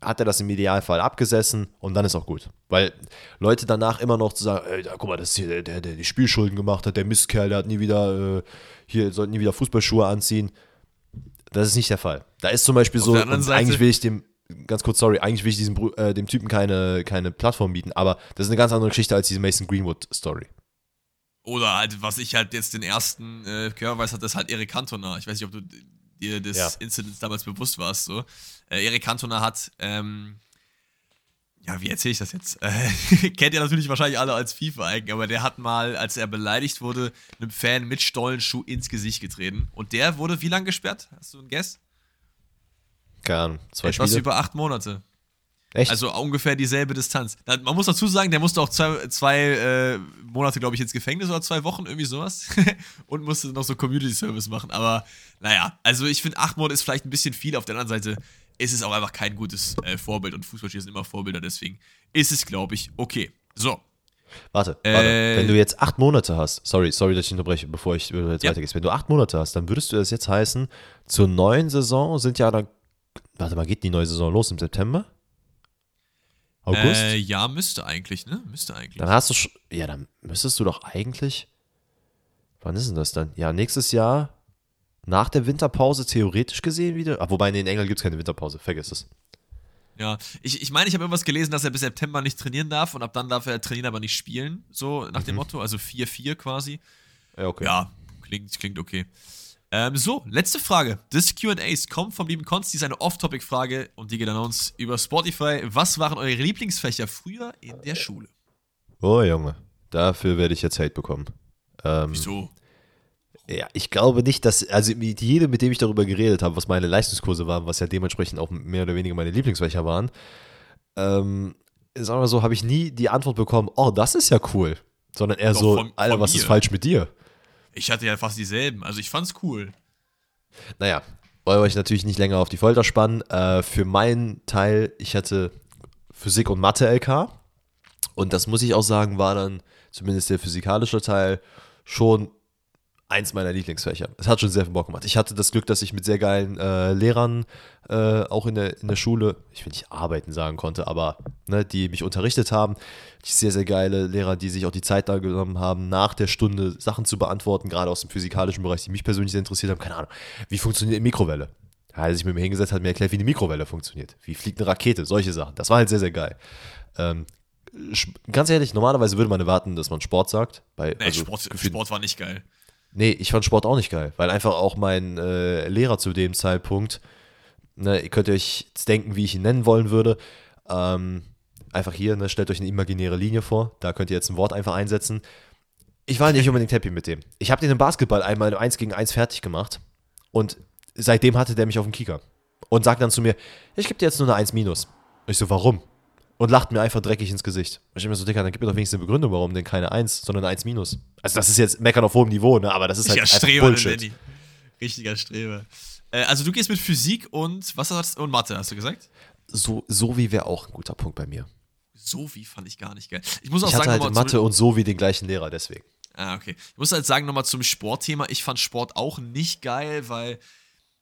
hat er das im Idealfall abgesessen und dann ist auch gut. Weil Leute danach immer noch zu sagen, ey, da, guck mal, das ist hier der, der, der die Spielschulden gemacht hat, der Mistkerl, der hat nie wieder, äh, hier, sollten nie wieder Fußballschuhe anziehen. Das ist nicht der Fall. Da ist zum Beispiel Auf so, eigentlich will ich dem, ganz kurz, sorry, eigentlich will ich diesem, äh, dem Typen keine, keine Plattform bieten, aber das ist eine ganz andere Geschichte als diese Mason Greenwood-Story. Oder halt, was ich halt jetzt den ersten äh, gehört weiß, hat das halt Erik Cantona. Ich weiß nicht, ob du dir des Ja. Incidents damals bewusst warst. So. Äh, Erik Cantona hat, ähm, ja, wie erzähle ich das jetzt? Äh, kennt ihr natürlich wahrscheinlich alle als FIFA-Eigen, aber der hat mal, als er beleidigt wurde, einem Fan mit Stollenschuh ins Gesicht getreten. Und der wurde wie lange gesperrt? Hast du einen Guess? Keine Ahnung, zwei Etwas Spiele. über acht Monate. Echt? Also ungefähr dieselbe Distanz. Man muss dazu sagen, der musste auch zwei, zwei äh, Monate, glaube ich, ins Gefängnis oder zwei Wochen, irgendwie sowas. und musste noch so Community Service machen. Aber naja, also ich finde, acht Monate ist vielleicht ein bisschen viel. Auf der anderen Seite ist es auch einfach kein gutes äh, Vorbild und Fußballspieler sind immer Vorbilder. Deswegen ist es, glaube ich, okay. So. Warte, warte. Äh, Wenn du jetzt acht Monate hast, sorry, sorry, dass ich unterbreche, bevor ich jetzt Ja. weitergehst. Wenn du acht Monate hast, dann würdest du das jetzt heißen, zur neuen Saison sind ja dann, warte mal, geht die neue Saison los im September? August? Äh, ja, müsste eigentlich, ne? Müsste eigentlich. dann hast du, sch- ja, dann müsstest du doch eigentlich, wann ist denn das dann? Ja, nächstes Jahr nach der Winterpause theoretisch gesehen wieder, ah, wobei, nee, in England gibt es keine Winterpause, vergiss es. Ja, ich, ich meine, ich habe irgendwas gelesen, dass er bis September nicht trainieren darf und ab dann darf er trainieren, aber nicht spielen. So nach dem Motto, also 4-4 quasi. Ja, okay. Ja, klingt, klingt okay. Ähm, so, letzte Frage des QAs kommt vom lieben Konsti, ist eine Off-Topic-Frage und die geht an uns über Spotify. Was waren eure Lieblingsfächer früher in der Schule? Oh, Junge, dafür werde ich jetzt Hate bekommen. Ähm, Wieso? Ja, ich glaube nicht, dass, also mit jedem, mit dem ich darüber geredet habe, was meine Leistungskurse waren, was ja dementsprechend auch mehr oder weniger meine Lieblingsfächer waren, ähm, sagen wir so, habe ich nie die Antwort bekommen, oh, das ist ja cool. Sondern eher Doch, so, von- Alter, von was ist mir. falsch mit dir? Ich hatte ja fast dieselben, also ich fand's cool. Naja, wollen wir euch natürlich nicht länger auf die Folter spannen. Äh, für meinen Teil, ich hatte Physik und Mathe LK. Und das muss ich auch sagen, war dann zumindest der physikalische Teil schon eins meiner Lieblingsfächer. Es hat schon sehr viel Bock gemacht. Ich hatte das Glück, dass ich mit sehr geilen äh, Lehrern äh, auch in der, in der Schule, ich will nicht arbeiten sagen konnte, aber ne, die mich unterrichtet haben. Die sehr, sehr geile Lehrer, die sich auch die Zeit da genommen haben, nach der Stunde Sachen zu beantworten, gerade aus dem physikalischen Bereich, die mich persönlich sehr interessiert haben. Keine Ahnung, wie funktioniert eine Mikrowelle? Da hat er sich mit mir hingesetzt, hat mir erklärt, wie eine Mikrowelle funktioniert. Wie fliegt eine Rakete? Solche Sachen. Das war halt sehr, sehr geil. Ähm, ganz ehrlich, normalerweise würde man erwarten, dass man Sport sagt. Bei, Nee, also Sport, Sport war nicht geil. Nee, ich fand Sport auch nicht geil, weil einfach auch mein äh, Lehrer zu dem Zeitpunkt, ne, ihr könnt euch jetzt denken, wie ich ihn nennen wollen würde. Ähm, einfach hier, ne, stellt euch eine imaginäre Linie vor, da könnt ihr jetzt ein Wort einfach einsetzen. Ich war nicht unbedingt happy mit dem. Ich habe den im Basketball einmal im 1 gegen 1 fertig gemacht und seitdem hatte der mich auf dem Kicker und sagt dann zu mir, ich gebe dir jetzt nur eine 1 minus. Ich so, warum? Und lacht mir einfach dreckig ins Gesicht. Ich bin mir so, Dicker, dann gib mir doch wenigstens eine Begründung, warum denn keine 1, sondern eine 1 minus. Also das ist jetzt Meckern auf hohem Niveau, ne? aber das ist halt einfach Streber, Bullshit. Richtiger Streber. Äh, also du gehst mit Physik und was hast und Mathe, hast du gesagt? So, so wie wäre auch ein guter Punkt bei mir. So wie fand ich gar nicht geil. Ich muss auch Ich hatte sagen, halt Mathe und so wie den gleichen Lehrer, deswegen. Ah, okay. Ich muss halt sagen, nochmal zum Sportthema. Ich fand Sport auch nicht geil, weil,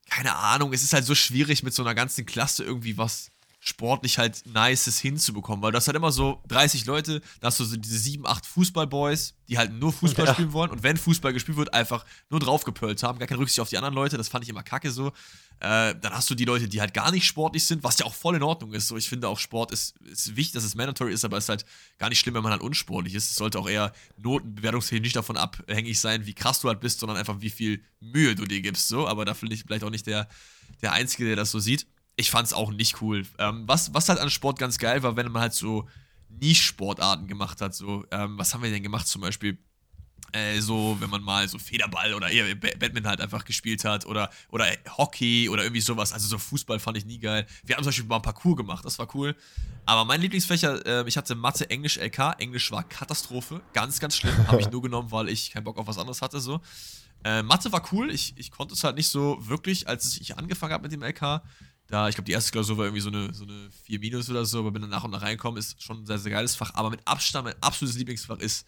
keine Ahnung, es ist halt so schwierig, mit so einer ganzen Klasse irgendwie was sportlich halt Nices hinzubekommen, weil das halt immer so 30 Leute, da hast du so diese 7, 8 Fußballboys, die halt nur Fußball Ja. spielen wollen und wenn Fußball gespielt wird, einfach nur draufgepölt haben, gar keine Rücksicht auf die anderen Leute, das fand ich immer kacke so. Äh, dann hast du die Leute, die halt gar nicht sportlich sind, was ja auch voll in Ordnung ist. So, ich finde auch Sport ist, ist wichtig, dass es mandatory ist, aber es ist halt gar nicht schlimm, wenn man halt unsportlich ist. Es sollte auch eher notenbewertungstechnisch nicht davon abhängig sein, wie krass du halt bist, sondern einfach wie viel Mühe du dir gibst. So, aber da bin ich vielleicht auch nicht der, der Einzige, der das so sieht. Ich fand es auch nicht cool. Ähm, was, was halt an Sport ganz geil war, wenn man halt so Niche-Sportarten gemacht hat. So, ähm, was haben wir denn gemacht zum Beispiel? Äh, so, wenn man mal so Federball oder eher Ba- Badminton halt einfach gespielt hat oder, oder Hockey oder irgendwie sowas. Also so Fußball fand ich nie geil. Wir haben zum Beispiel mal ein Parcours gemacht, das war cool. Aber mein Lieblingsfächer, äh, ich hatte Mathe, Englisch, LK. Englisch war Katastrophe. Ganz, ganz schlimm. Habe ich nur genommen, weil ich keinen Bock auf was anderes hatte. So. Äh, Mathe war cool. Ich, ich konnte es halt nicht so wirklich, als ich angefangen habe mit dem LK. Da, ich glaube, die erste Klausur war irgendwie so eine, so eine 4 Minus oder so, aber bin dann nach und nach reingekommen, ist schon ein sehr, sehr geiles Fach. Aber mit Abstand mein absolutes Lieblingsfach ist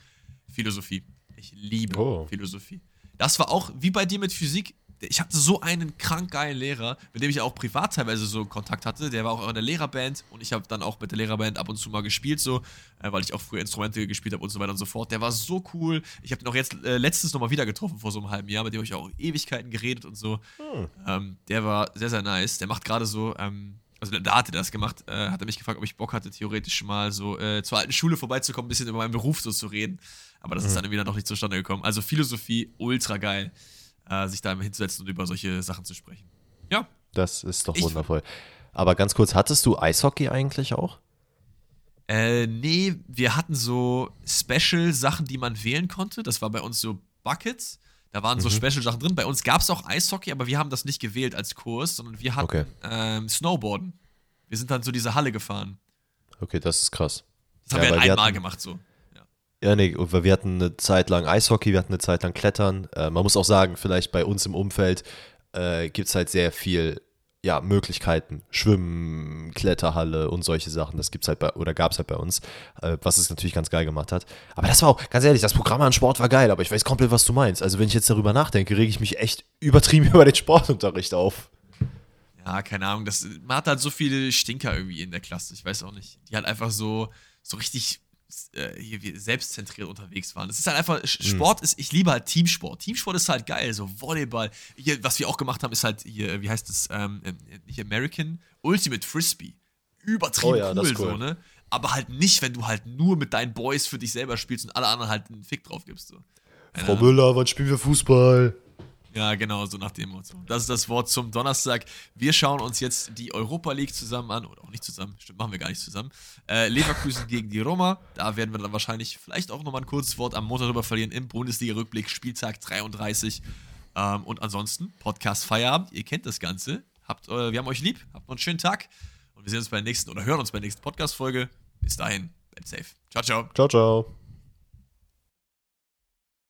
Philosophie. Ich liebe Oh. Philosophie. Das war auch, wie bei dir mit Physik, ich hatte so einen krank geilen Lehrer, mit dem ich auch privat teilweise so Kontakt hatte. Der war auch in der Lehrerband und ich habe dann auch mit der Lehrerband ab und zu mal gespielt, so, äh, weil ich auch früher Instrumente gespielt habe und so weiter und so fort. Der war so cool. Ich habe ihn auch jetzt äh, letztens nochmal wieder getroffen vor so einem halben Jahr, mit dem habe ich auch Ewigkeiten geredet und so. Hm. Ähm, der war sehr, sehr nice. Der macht gerade so, ähm, also da hat er das gemacht, äh, hat er mich gefragt, ob ich Bock hatte, theoretisch mal so äh, zur alten Schule vorbeizukommen, ein bisschen über meinen Beruf so zu reden. Aber das mhm. ist dann wieder noch nicht zustande gekommen. Also Philosophie, ultra geil, äh, sich da hinzusetzen und über solche Sachen zu sprechen. Ja. Das ist doch ich wundervoll. Aber ganz kurz, hattest du Eishockey eigentlich auch? Äh, nee, wir hatten so Special-Sachen, die man wählen konnte. Das war bei uns so Buckets. Da waren so mhm. Special-Sachen drin. Bei uns gab es auch Eishockey, aber wir haben das nicht gewählt als Kurs, sondern wir hatten okay. ähm, Snowboarden. Wir sind dann zu dieser Halle gefahren. Okay, das ist krass. Das haben ja, wir halt einmal hatten, gemacht so. Ja, nee, wir hatten eine Zeit lang Eishockey, wir hatten eine Zeit lang Klettern. Äh, man muss auch sagen, vielleicht bei uns im Umfeld äh, gibt es halt sehr viel ja, Möglichkeiten. Schwimmen, Kletterhalle und solche Sachen. Das gibt's halt bei, oder gab es halt bei uns, äh, was es natürlich ganz geil gemacht hat. Aber das war auch, ganz ehrlich, das Programm an Sport war geil, aber ich weiß komplett, was du meinst. Also wenn ich jetzt darüber nachdenke, rege ich mich echt übertrieben über den Sportunterricht auf. Ja, keine Ahnung. Das, man hat halt so viele Stinker irgendwie in der Klasse. Ich weiß auch nicht. Die halt einfach so, so richtig äh, hier selbstzentriert unterwegs waren. Es ist halt einfach, mhm. Sport ist, ich liebe halt Teamsport. Teamsport ist halt geil, so Volleyball. Hier, was wir auch gemacht haben, ist halt hier, wie heißt das, ähm, äh, nicht American, Ultimate Frisbee. Übertrieben oh ja, cool, cool, so, ne? Aber halt nicht, wenn du halt nur mit deinen Boys für dich selber spielst und alle anderen halt einen Fick drauf gibst. So. Frau Müller, wann spielen wir Fußball? Ja, genau, so nach dem Motto. Das ist das Wort zum Donnerstag. Wir schauen uns jetzt die Europa League zusammen an, oder auch nicht zusammen, stimmt, machen wir gar nicht zusammen. Äh, Leverkusen gegen die Roma. Da werden wir dann wahrscheinlich vielleicht auch nochmal ein kurzes Wort am Montag drüber verlieren im Bundesliga-Rückblick, Spieltag 33. Ähm, und ansonsten, Podcast Feierabend, ihr kennt das Ganze. Habt, äh, wir haben euch lieb, habt noch einen schönen Tag und wir sehen uns bei der nächsten oder hören uns bei der nächsten Podcast-Folge. Bis dahin, bleibt safe. Ciao, ciao. Ciao, ciao.